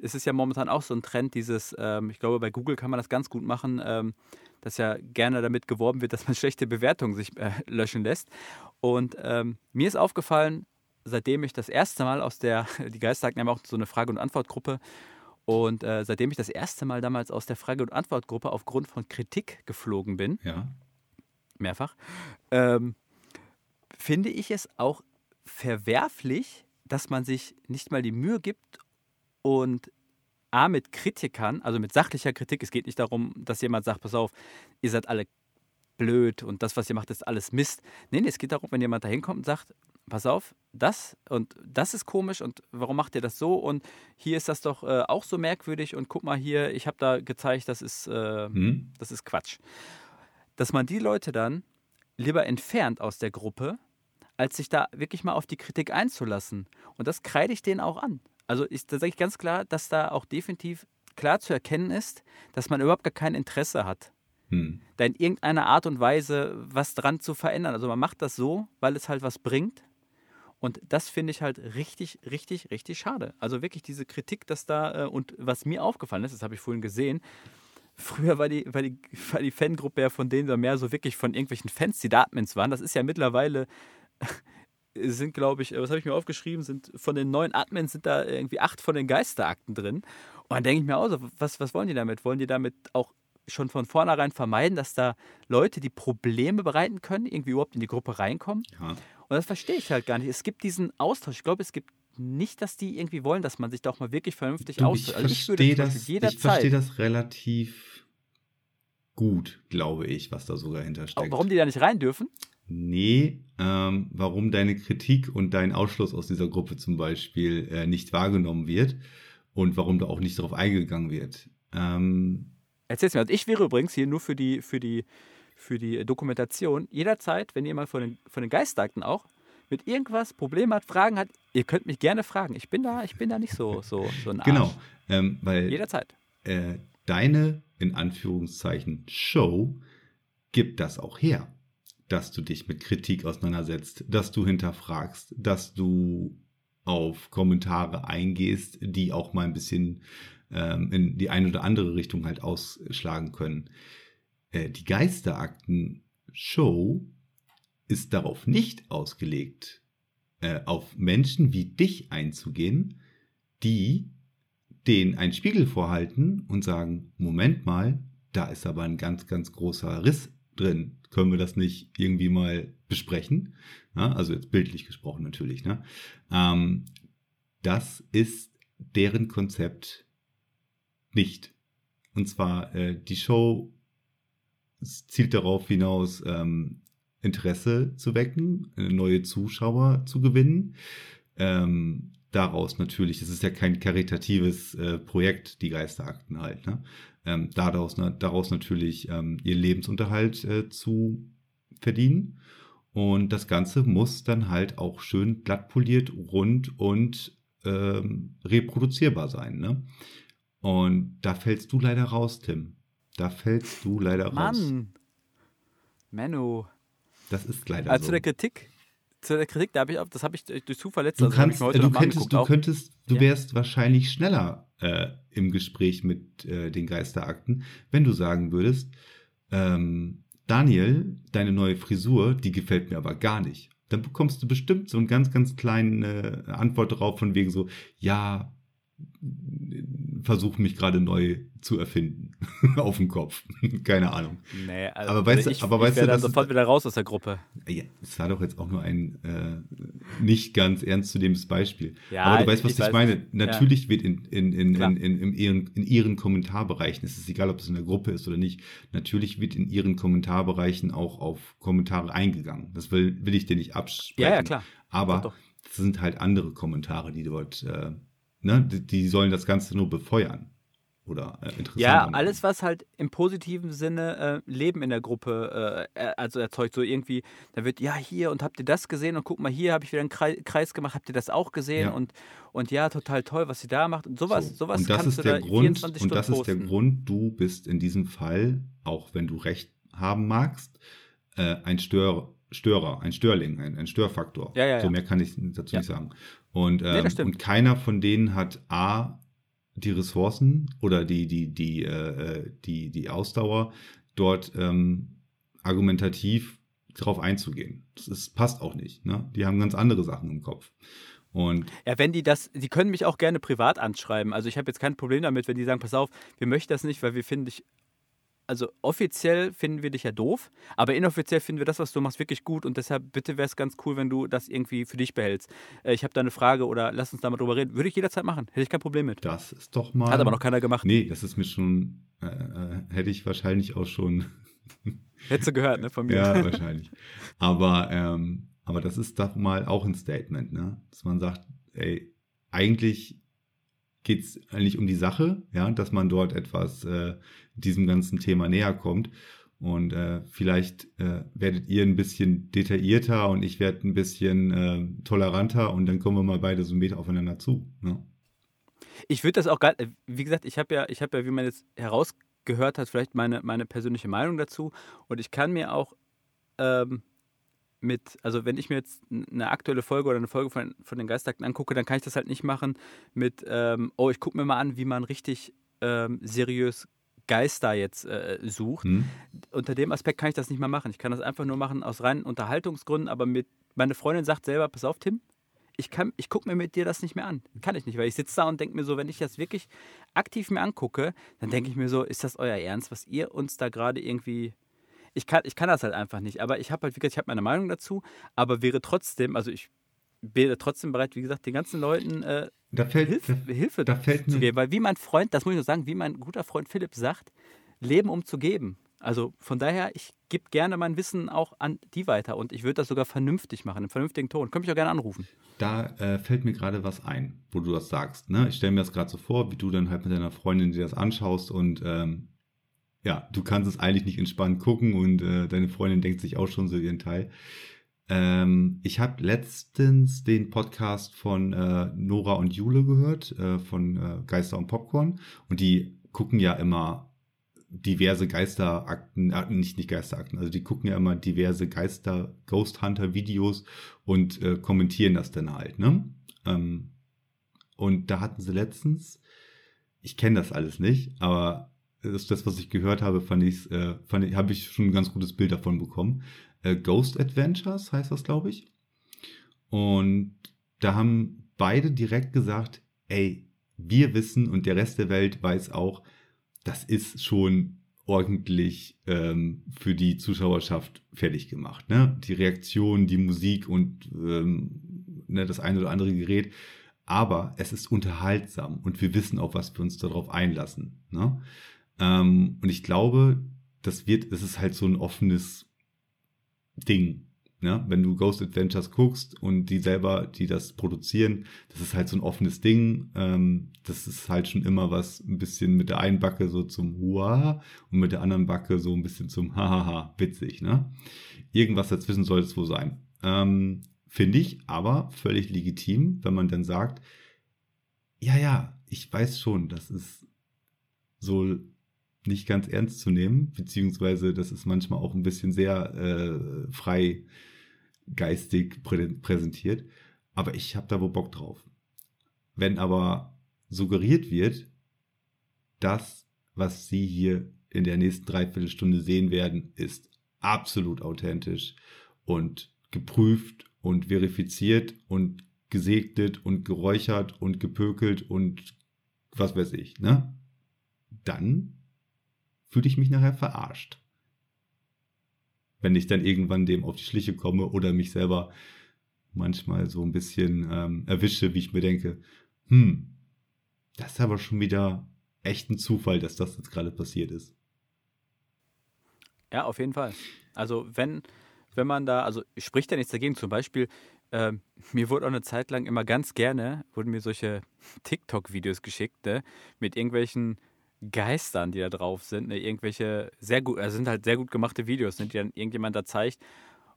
es ist ja momentan auch so ein Trend, dieses, ähm, ich glaube, bei Google kann man das ganz gut machen, ähm, dass ja gerne damit geworben wird, dass man schlechte Bewertungen sich äh, löschen lässt. Und ähm, mir ist aufgefallen, seitdem ich das erste Mal aus der, die Geister hatten ja auch so eine Frage- und Antwortgruppe, und äh, seitdem ich das erste Mal damals aus der Frage- und Antwortgruppe aufgrund von Kritik geflogen bin, Ja. mehrfach, ähm, finde ich es auch verwerflich, dass man sich nicht mal die Mühe gibt und A mit Kritikern, also mit sachlicher Kritik, es geht nicht darum, dass jemand sagt, pass auf, ihr seid alle blöd und das, was ihr macht, ist alles Mist. Nee, nee, es geht darum, wenn jemand da hinkommt und sagt, pass auf, das und das ist komisch und warum macht ihr das so und hier ist das doch äh, auch so merkwürdig und guck mal hier, ich habe da gezeigt, das ist, äh, Hm? das ist Quatsch. Dass man die Leute dann lieber entfernt aus der Gruppe, als sich da wirklich mal auf die Kritik einzulassen. Und das kreide ich denen auch an. Also ich, da sage ich ganz klar, dass da auch definitiv klar zu erkennen ist, dass man überhaupt gar kein Interesse hat, Hm. da in irgendeiner Art und Weise was dran zu verändern. Also man macht das so, weil es halt was bringt. Und das finde ich halt richtig, richtig, richtig schade. Also wirklich diese Kritik, dass da, äh, und was mir aufgefallen ist, das habe ich vorhin gesehen, früher war die, war die, war die Fangruppe ja von denen da mehr so wirklich von irgendwelchen Fans, die da Admins waren. Das ist ja mittlerweile, sind glaube ich, äh, was habe ich mir aufgeschrieben, sind von den neuen Admins sind da irgendwie acht von den Geisterakten drin. Und dann denke ich mir auch so, was, was wollen die damit? Wollen die damit auch schon von vornherein vermeiden, dass da Leute, die Probleme bereiten können, irgendwie überhaupt in die Gruppe reinkommen? Ja. Und das verstehe ich halt gar nicht. Es gibt diesen Austausch. Ich glaube, es gibt nicht, dass die irgendwie wollen, dass man sich da auch mal wirklich vernünftig Du, ich austauscht. Also ich verstehe das, ich verstehe das relativ gut, glaube ich, was da sogar hintersteckt. Warum die da nicht rein dürfen? Nee, ähm, warum deine Kritik und dein Ausschluss aus dieser Gruppe zum Beispiel äh, nicht wahrgenommen wird und warum da auch nicht darauf eingegangen wird. Ähm, Erzähl's mir. Also ich wäre übrigens hier nur für die, für die, für die Dokumentation jederzeit, wenn jemand von den, von den Geisterakten auch mit irgendwas Probleme hat, Fragen hat, ihr könnt mich gerne fragen. Ich bin da, ich bin da nicht so, so, so ein Arsch. genau, ähm, weil Jederzeit. äh, deine, in Anführungszeichen, Show gibt das auch her, dass du dich mit Kritik auseinandersetzt, dass du hinterfragst, dass du auf Kommentare eingehst, die auch mal ein bisschen ähm, in die eine oder andere Richtung halt ausschlagen können. Äh, die Geisterakten-Show ist darauf nicht ausgelegt, äh, auf Menschen wie dich einzugehen, die denen einen Spiegel vorhalten und sagen, Moment mal, da ist aber ein ganz, ganz großer Riss drin. Können wir das nicht irgendwie mal besprechen? Ja, also jetzt bildlich gesprochen natürlich. Ne? Ähm, das ist deren Konzept nicht. Und zwar äh, die Show zielt darauf hinaus, ähm, Interesse zu wecken, äh, neue Zuschauer zu gewinnen. Ähm, daraus natürlich, es ist ja kein karitatives äh, Projekt, die Geisterakten halt, ne? ähm, daraus, na, daraus natürlich ähm, ihren Lebensunterhalt äh, zu verdienen. Und das Ganze muss dann halt auch schön glatt poliert, rund und ähm, reproduzierbar sein. Ne? Und da fällst du leider raus, Tim. Da fällst du leider raus. Mann. Menno. Das ist leider Also so. zu der Kritik. Zu der Kritik, da habe ich das habe ich durch Zufall letztens Du also kannst, heute du könntest, du könntest, du Ja. wärst wahrscheinlich schneller äh, im Gespräch mit äh, den Geisterakten, wenn du sagen würdest, ähm, Daniel, deine neue Frisur, die gefällt mir aber gar nicht. Dann bekommst du bestimmt so einen ganz, ganz kleinen äh, Antwort darauf von wegen so, ja, versuche mich gerade neu zu erfinden auf dem Kopf. Keine Ahnung. Nee, also Aber weißt du- ich, aber ich weißt wär du, dann das sofort wieder raus aus der Gruppe. Ja, es war doch jetzt auch nur ein äh, nicht ganz ernstzunehmendes Beispiel. Ja, Aber du weißt, was ich ich, weiß. meine. Ja. Natürlich wird in, in, in, in, in, in, ihren, in ihren Kommentarbereichen, es ist egal, ob es in der Gruppe ist oder nicht, natürlich wird in ihren Kommentarbereichen auch auf Kommentare eingegangen. Das will, will ich dir nicht absprechen. Ja, ja, klar. Aber das sind halt andere Kommentare, die dort, äh, ne, die, die sollen das Ganze nur befeuern. Oder äh, interessant Ja, machen. alles, was halt im positiven Sinne äh, Leben in der Gruppe äh, also erzeugt. So irgendwie, da wird, ja, hier und habt ihr das gesehen und guck mal, hier habe ich wieder einen Kreis, gemacht, habt ihr das auch gesehen? Ja. Und, und ja, total toll, was sie da macht. Und sowas, So, sowas und das kannst ist du der da Grund, 24 und Stunden das ist der posten. Grund, du bist in diesem Fall, auch wenn du recht haben magst, äh, ein Stör, Störer, ein Störling, ein, ein Störfaktor. Ja, ja, So ja. mehr kann ich dazu nicht sagen. Und, Nee, ähm, stimmt. und keiner von denen hat A, die Ressourcen oder die, die, die, äh, die, die Ausdauer, dort ähm, argumentativ drauf einzugehen. Das ist, passt auch nicht. Ne? Die haben ganz andere Sachen im Kopf. Und Ja, wenn die das, die können mich auch gerne privat anschreiben. Also ich habe jetzt kein Problem damit, wenn die sagen, pass auf, wir möchten das nicht, weil wir finden dich, also offiziell finden wir dich ja doof, aber inoffiziell finden wir das, was du machst, wirklich gut und deshalb bitte wäre es ganz cool, wenn du das irgendwie für dich behältst. Äh, ich habe da eine Frage oder lass uns da mal drüber reden. Würde ich jederzeit machen, hätte ich kein Problem mit. das ist doch mal. Hat aber noch keiner gemacht. Nee, das ist mir schon, äh, äh, hätte ich wahrscheinlich auch schon Hättest du gehört, ne, von mir. Ja, wahrscheinlich. Aber, ähm, aber das ist doch mal auch ein Statement, ne? Dass man sagt, ey, eigentlich geht es eigentlich um die Sache, ja, dass man dort etwas äh, diesem ganzen Thema näher kommt. Und äh, vielleicht äh, werdet ihr ein bisschen detaillierter und ich werde ein bisschen äh, toleranter und dann kommen wir mal beide so ein Meter aufeinander zu. Ne? Ich würde das auch gar, wie gesagt, ich habe ja, ich habe ja, wie man jetzt herausgehört hat, vielleicht meine, meine persönliche Meinung dazu. Und ich kann mir auch ähm, mit, also wenn ich mir jetzt eine aktuelle Folge oder eine Folge von, von den Geistakten angucke, dann kann ich das halt nicht machen mit, ähm, oh, ich gucke mir mal an, wie man richtig ähm, seriös Geister jetzt äh, sucht. Mhm. Unter dem Aspekt kann ich das nicht mehr machen. Ich kann das einfach nur machen aus reinen Unterhaltungsgründen, aber mit, meine Freundin sagt selber, pass auf, Tim, ich, ich gucke mir mit dir das nicht mehr an. Kann ich nicht, weil ich sitze da und denke mir so, wenn ich das wirklich aktiv mir angucke, dann denke ich mir so, ist das euer Ernst, was ihr uns da gerade irgendwie ich kann, ich kann das halt einfach nicht. Aber ich habe halt, wie gesagt, ich habe meine Meinung dazu, aber wäre trotzdem, also ich bin trotzdem bereit, wie gesagt, den ganzen Leuten äh, da fällt, Hilf, da, Hilfe da fällt zu geben. Weil wie mein Freund, das muss ich nur sagen, wie mein guter Freund Philipp sagt, Leben um zu geben. Also von daher, ich gebe gerne mein Wissen auch an die weiter und ich würde das sogar vernünftig machen, im vernünftigen Ton. Könnte mich auch gerne anrufen. Da äh, fällt mir gerade was ein, wo du das sagst. Ne? Ich stelle mir das gerade so vor, wie du dann halt mit deiner Freundin dir das anschaust und ähm, ja, du kannst es eigentlich nicht entspannt gucken und äh, deine Freundin denkt sich auch schon so ihren Teil. Ähm, ich habe letztens den Podcast von äh, Nora und Jule gehört, äh, von äh, Geister und Popcorn. Und die gucken ja immer diverse Geisterakten, äh, nicht, nicht Geisterakten, also die gucken ja immer diverse Geister, Ghost Hunter Videos und äh, kommentieren das dann halt, ne? Ähm, und da hatten sie letztens, ich kenne das alles nicht, aber das, was ich gehört habe, fand ich, äh, fand ich, habe ich schon ein ganz gutes Bild davon bekommen äh, Ghost Adventures heißt das, glaube ich. Und da haben beide direkt gesagt, ey, wir wissen und der Rest der Welt weiß auch, das ist schon ordentlich ähm, für die Zuschauerschaft fertig gemacht. Ne? Die Reaktion, die Musik und ähm, ne, das eine oder andere Gerät. Aber es ist unterhaltsam und wir wissen auch, was wir uns darauf einlassen. Ne? Ähm, und ich glaube, das wird, es ist halt so ein offenes Ding. Ne? Wenn du Ghost Adventures guckst und die selber, die das produzieren, das ist halt so ein offenes Ding. Ähm, das ist halt schon immer was ein bisschen mit der einen Backe so zum Hua und mit der anderen Backe so ein bisschen zum Hahaha, witzig. Ne? Irgendwas dazwischen soll es wohl sein. Ähm, Finde ich aber völlig legitim, wenn man dann sagt, ja, ja, ich weiß schon, das ist so nicht ganz ernst zu nehmen, beziehungsweise das ist manchmal auch ein bisschen sehr äh, frei geistig prä präsentiert. Aber ich habe da wohl Bock drauf. Wenn aber suggeriert wird, das, was Sie hier in der nächsten Dreiviertelstunde sehen werden, ist absolut authentisch und geprüft und verifiziert und gesegnet und geräuchert und gepökelt und was weiß ich, ne? Dann fühle ich mich nachher verarscht. Wenn ich dann irgendwann dem auf die Schliche komme oder mich selber manchmal so ein bisschen ähm, erwische, wie ich mir denke, hm, das ist aber schon wieder echt ein Zufall, dass das jetzt gerade passiert ist. Ja, auf jeden Fall. Also wenn, wenn man da, also spricht ja nichts dagegen. Zum Beispiel, äh, mir wurde auch eine Zeit lang immer ganz gerne, wurden mir solche TikTok-Videos geschickt, ne, mit irgendwelchen Geistern, die da drauf sind, ne? irgendwelche sehr gut, also sind halt sehr gut gemachte Videos, ne? die dann irgendjemand da zeigt.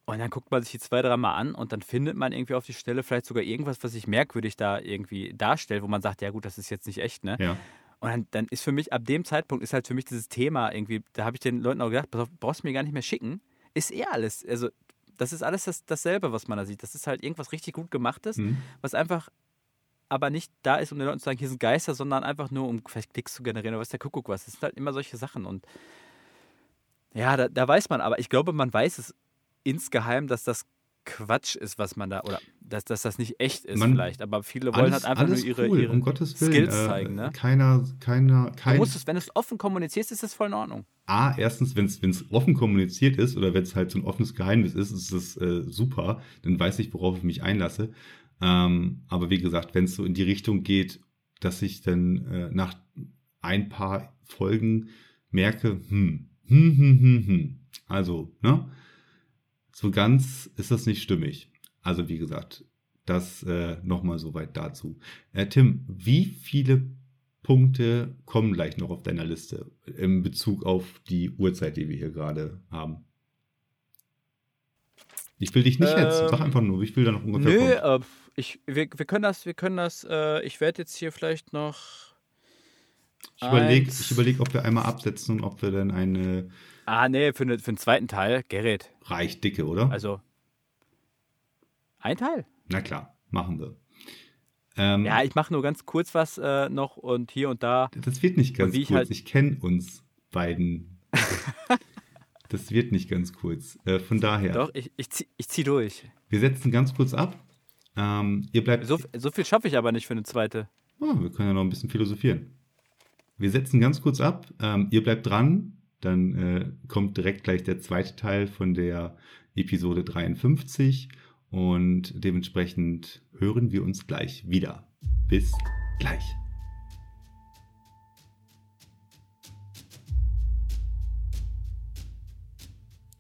Und dann guckt man sich die zwei, drei Mal an und dann findet man irgendwie auf die Stelle vielleicht sogar irgendwas, was sich merkwürdig da irgendwie darstellt, wo man sagt, ja gut, das ist jetzt nicht echt, ne? Ja. Und dann, dann, ist für mich, ab dem Zeitpunkt ist halt für mich dieses Thema irgendwie, da habe ich den Leuten auch gedacht, pass auf, brauchst du mir gar nicht mehr schicken. Ist eh alles, also das ist alles das, dasselbe, was man da sieht. Das ist halt irgendwas richtig gut gemachtes, mhm. was einfach aber nicht da ist, um den Leuten zu sagen, hier sind Geister, sondern einfach nur, um vielleicht Klicks zu generieren oder was der Kuckuck was. Das sind halt immer solche Sachen und ja, da, da weiß man, aber ich glaube, man weiß es insgeheim, dass das Quatsch ist, was man da, oder dass, dass das nicht echt ist man, vielleicht, aber viele wollen alles, halt einfach nur ihre, cool, ihre um Skills äh, zeigen. Ne? Keiner, keiner, kein... Du musst es, wenn du es offen kommunizierst, ist das voll in Ordnung. A, erstens, wenn es offen kommuniziert ist oder wenn es halt so ein offenes Geheimnis ist, ist es äh, super, dann weiß ich, worauf ich mich einlasse. Ähm, aber wie gesagt, wenn es so in die Richtung geht, dass ich dann äh, nach ein paar Folgen merke, hm, hm, hm, hm, hm, Also, ne? So ganz ist das nicht stimmig. Also, wie gesagt, das äh, nochmal soweit dazu. Äh, Tim, wie viele Punkte kommen gleich noch auf deiner Liste in Bezug auf die Uhrzeit, die wir hier gerade haben? Ich will dich nicht ähm, jetzt, sag einfach nur, ich will da noch ungefähr Nö, äh, ich, wir, wir können das, wir können das, äh, ich werde jetzt hier vielleicht noch. Ich überlege, ich überleg, ob wir einmal absetzen und ob wir dann eine. Ah, nee, für, ne, für den zweiten Teil, Gerrit. Reicht dicke, oder? Also. Ein Teil? Na klar, machen wir. Ähm, ja, ich mache nur ganz kurz was äh, noch und hier und da. Das wird nicht ganz kurz. Ich, halt ich kenne uns beiden. das wird nicht ganz kurz. Äh, von daher. Doch, ich, ich, zieh, ich zieh durch. Wir setzen ganz kurz ab. Ähm, ihr bleibt. So, so viel schaffe ich aber nicht für eine zweite. Oh, wir können ja noch ein bisschen philosophieren. Wir setzen ganz kurz ab. Ähm, ihr bleibt dran. Dann äh, kommt direkt gleich der zweite Teil von der Episode 53. Und dementsprechend hören wir uns gleich wieder. Bis gleich.